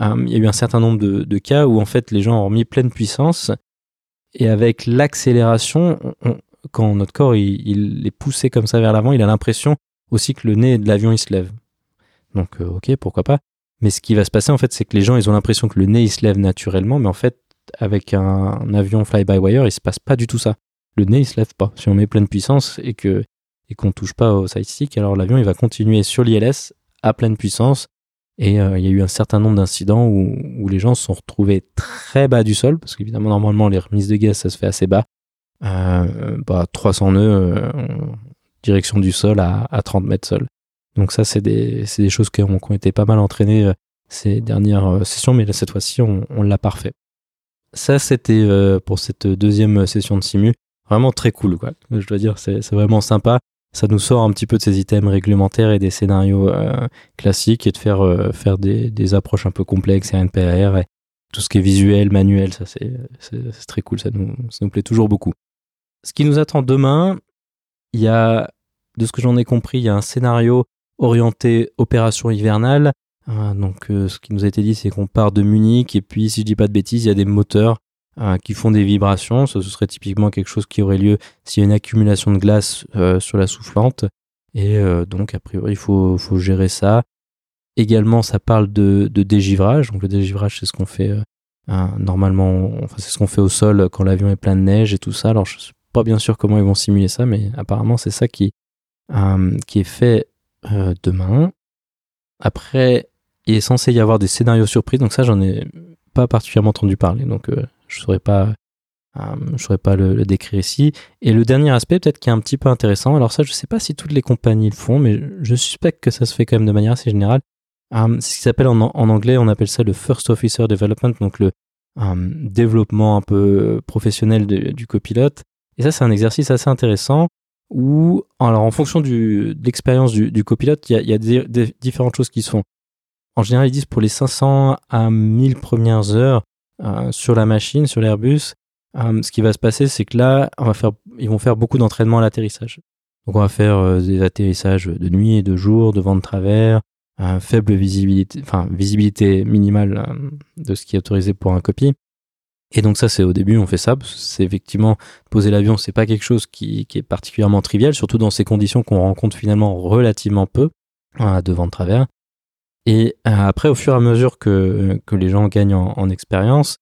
S1: Euh, il y a eu un certain nombre de, de, cas où en fait les gens ont mis pleine puissance et avec l'accélération, quand notre corps il, est poussé comme ça vers l'avant, il a l'impression aussi que le nez de l'avion il se lève. Donc euh, ok, pourquoi pas. Mais ce qui va se passer en fait, c'est que les gens ils ont l'impression que le nez il se lève naturellement, mais en fait avec un, avion fly-by-wire il se passe pas du tout ça. Le nez il se lève pas. Si on met pleine puissance et que et qu'on touche pas au side stick, alors l'avion il va continuer sur l'ILS à pleine puissance. Et euh, il y a eu un certain nombre d'incidents où, où, les gens se sont retrouvés très bas du sol, parce qu'évidemment normalement les remises de gaz ça se fait assez bas, bah, 300 nœuds euh, direction du sol à, à 30 mètres sol. Donc ça, c'est des, des, choses qui ont, ont, été pas mal entraînées ces dernières sessions, mais cette fois-ci, on, l'a parfait. Ça, c'était pour cette deuxième session de simu. Vraiment très cool, quoi. Je dois dire, c'est vraiment sympa ça nous sort un petit peu de ces items réglementaires et des scénarios euh, classiques et de faire, euh, faire des, des, approches un peu complexes, RNPR et tout ce qui est visuel, manuel, ça c'est très cool, ça nous, ça nous plaît toujours beaucoup. Ce qui nous attend demain, il y a, de ce que j'en ai compris, il y a un scénario orienté opération hivernale. Euh, donc ce qui nous a été dit, c'est qu'on part de Munich et puis, si je dis pas de bêtises, il y a des moteurs euh, qui font des vibrations. Ça, ce serait typiquement quelque chose qui aurait lieu s'il y a une accumulation de glace euh, sur la soufflante. Et euh, donc, a priori, il faut, gérer ça. Également, ça parle de, dégivrage. Donc, le dégivrage, c'est ce qu'on fait normalement, enfin, c'est ce qu'on fait au sol quand l'avion est plein de neige et tout ça. Alors, je suis bien sûr comment ils vont simuler ça, mais apparemment, c'est ça qui, qui est fait demain. Après, il est censé y avoir des scénarios surprises. Donc, ça, j'en ai pas particulièrement entendu parler. Donc, je ne saurais pas, euh, je saurais pas le, décrire ici. Et le dernier aspect, peut-être qui est un petit peu intéressant, alors ça, je sais pas si toutes les compagnies le font, mais je suspecte que ça se fait quand même de manière assez générale. Euh, ce qui s'appelle en, anglais, on appelle ça le First Officer Development, donc le euh, développement un peu professionnel du copilote. Et ça, c'est un exercice assez intéressant où, alors en fonction du, de l'expérience du, copilote, il y a, des, différentes choses qui se font. En général, ils disent pour les 500 à 1000 premières heures, euh, sur la machine, sur l'Airbus, euh, ce qui va se passer, c'est que là, on va faire, ils vont faire beaucoup d'entraînement à l'atterrissage. Donc on va faire euh, des atterrissages de nuit et de jour, de vent de travers, faible visibilité, enfin visibilité minimale de ce qui est autorisé pour un copie. Et donc ça, c'est au début, on fait ça. C'est effectivement poser l'avion, c'est pas quelque chose qui, est particulièrement trivial, surtout dans ces conditions qu'on rencontre finalement relativement peu de vent de travers. Et euh, après, au fur et à mesure que, que les gens gagnent en, expérience,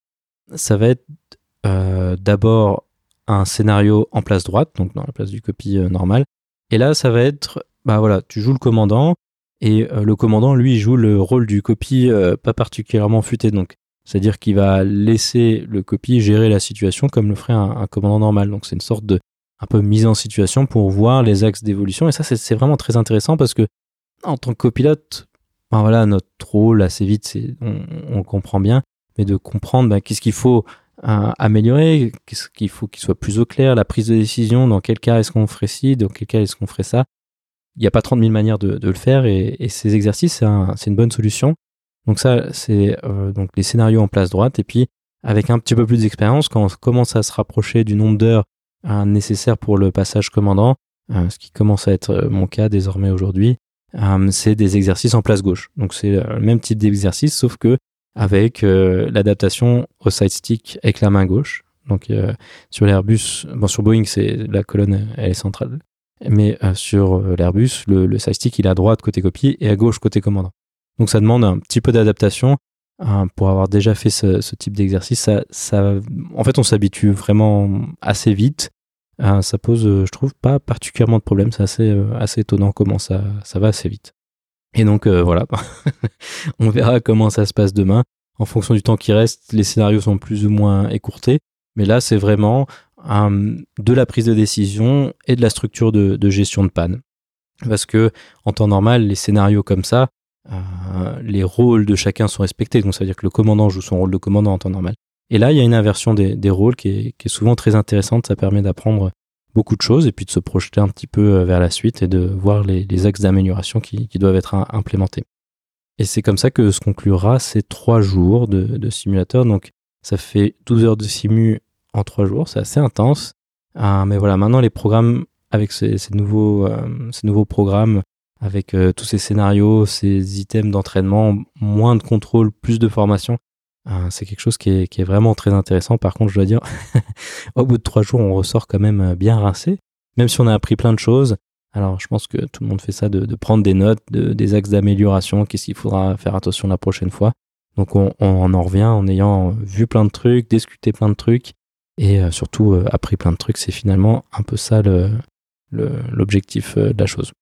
S1: ça va être euh, d'abord un scénario en place droite, donc dans la place du copie euh, normal. Et là, ça va être, bah voilà, tu joues le commandant, et le commandant, lui, joue le rôle du copie pas particulièrement futé. Donc, c'est-à-dire qu'il va laisser le copie gérer la situation comme le ferait un, commandant normal. Donc, c'est une sorte de un peu mise en situation pour voir les axes d'évolution. Et ça, c'est vraiment très intéressant parce que en tant que copilote, voilà, notre rôle assez vite, c'est, on, comprend bien, mais de comprendre ben, qu'est-ce qu'il faut euh, améliorer, qu'est-ce qu'il faut qu'il soit plus au clair, la prise de décision, dans quel cas est-ce qu'on ferait ci, dans quel cas est-ce qu'on ferait ça. Il n'y a pas 30 000 manières de, le faire et, ces exercices, c'est, une bonne solution. Donc ça, c'est euh, donc les scénarios en place droite et puis avec un petit peu plus d'expérience, quand on commence à se rapprocher du nombre d'heures euh, nécessaires pour le passage commandant, ce qui commence à être mon cas désormais aujourd'hui, euh, c'est des exercices en place gauche. Donc c'est le même type d'exercice, sauf que avec euh, l'adaptation au side stick avec la main gauche. Donc euh, sur l'Airbus, bon sur Boeing c'est la colonne elle est centrale, mais sur l'Airbus le, side stick il est à droite côté copie et à gauche côté commandant. Donc ça demande un petit peu d'adaptation pour avoir déjà fait ce, type d'exercice. Ça, ça, en fait on s'habitue vraiment assez vite ah, ça pose, euh, je trouve, pas particulièrement de problème. C'est assez, euh, assez étonnant comment ça, ça va assez vite. Et donc euh, voilà, on verra comment ça se passe demain. En fonction du temps qui reste, les scénarios sont plus ou moins écourtés. Mais là, c'est vraiment de la prise de décision et de la structure de, de, gestion de panne. Parce que en temps normal, les scénarios comme ça, les rôles de chacun sont respectés. Donc ça veut dire que le commandant joue son rôle de commandant en temps normal. Et là, il y a une inversion des, rôles qui est, souvent très intéressante. Ça permet d'apprendre beaucoup de choses et puis de se projeter un petit peu euh, vers la suite et de voir les, axes d'amélioration qui, doivent être implémentés. Et c'est comme ça que se conclura ces trois jours de, de, simulateur. Donc, ça fait 12 heures de simu en trois jours. C'est assez intense. Euh, mais voilà, maintenant, les programmes avec euh, ces nouveaux programmes, avec euh, tous ces scénarios, ces items d'entraînement, moins de contrôle, plus de formation, euh, c'est quelque chose qui est, vraiment très intéressant. Par contre, je dois dire, au bout de trois jours, on ressort quand même euh, bien rincé, même si on a appris plein de choses. Alors, je pense que tout le monde fait ça, de, prendre des notes, de, des axes d'amélioration, qu'est-ce qu'il faudra faire attention la prochaine fois. Donc, on, en revient en ayant vu plein de trucs, discuté plein de trucs, et surtout appris plein de trucs. C'est finalement un peu ça l'objectif de la chose.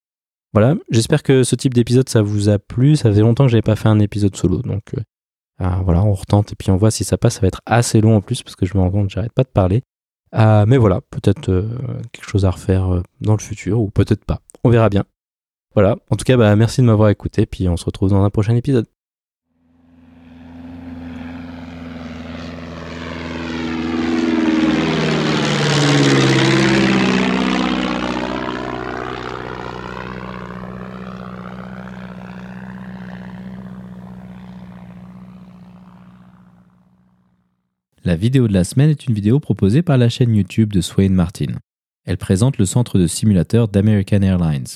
S1: Voilà, j'espère que ce type d'épisode, ça vous a plu. Ça faisait longtemps que j'avais pas fait un épisode solo, donc ah, voilà, on retente et puis on voit si ça passe. Ça va être assez long en plus parce que je me rends compte j'arrête pas de parler. Ah, mais voilà, peut-être euh, quelque chose à refaire euh, dans le futur ou peut-être pas. On verra bien. Voilà, en tout cas, bah, merci de m'avoir écouté, puis on se retrouve dans un prochain épisode. La vidéo de la semaine est une vidéo proposée par la chaîne YouTube de Swain Martin. Elle présente le centre de simulateurs d'American Airlines.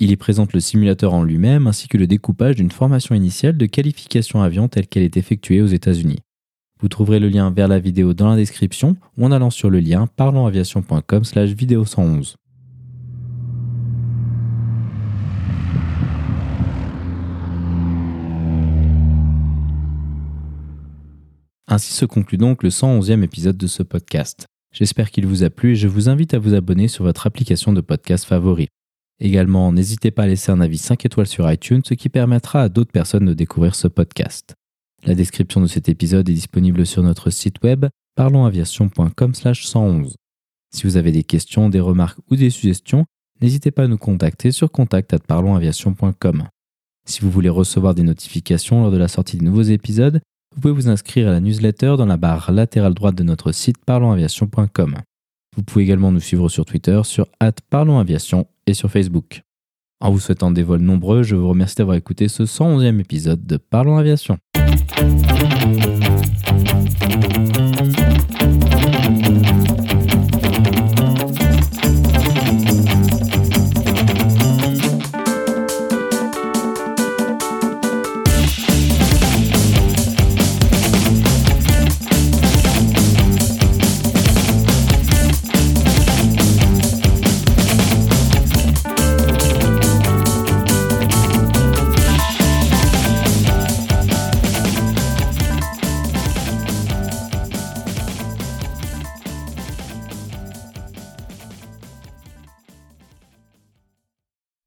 S1: Il y présente le simulateur en lui-même ainsi que le découpage d'une formation initiale de qualification avion telle qu'elle est effectuée aux États-Unis. Vous trouverez le lien vers la vidéo dans la description ou en allant sur le lien parlonsaviation.com/vidéo111. Ainsi se conclut donc le 111e épisode de ce podcast. J'espère qu'il vous a plu et je vous invite à vous abonner sur votre application de podcast favori. Également, n'hésitez pas à laisser un avis 5 étoiles sur iTunes, ce qui permettra à d'autres personnes de découvrir ce podcast. La description de cet épisode est disponible sur notre site web parlonsaviation.com/111. Si vous avez des questions, des remarques ou des suggestions, n'hésitez pas à nous contacter sur contact@parlonsaviation.com. Si vous voulez recevoir des notifications lors de la sortie de nouveaux épisodes, vous pouvez vous inscrire à la newsletter dans la barre latérale droite de notre site parlonsaviation.com. Vous pouvez également nous suivre sur Twitter, sur parlonsaviation et sur Facebook. En vous souhaitant des vols nombreux, je vous remercie d'avoir écouté ce 111e épisode de Parlons Aviation.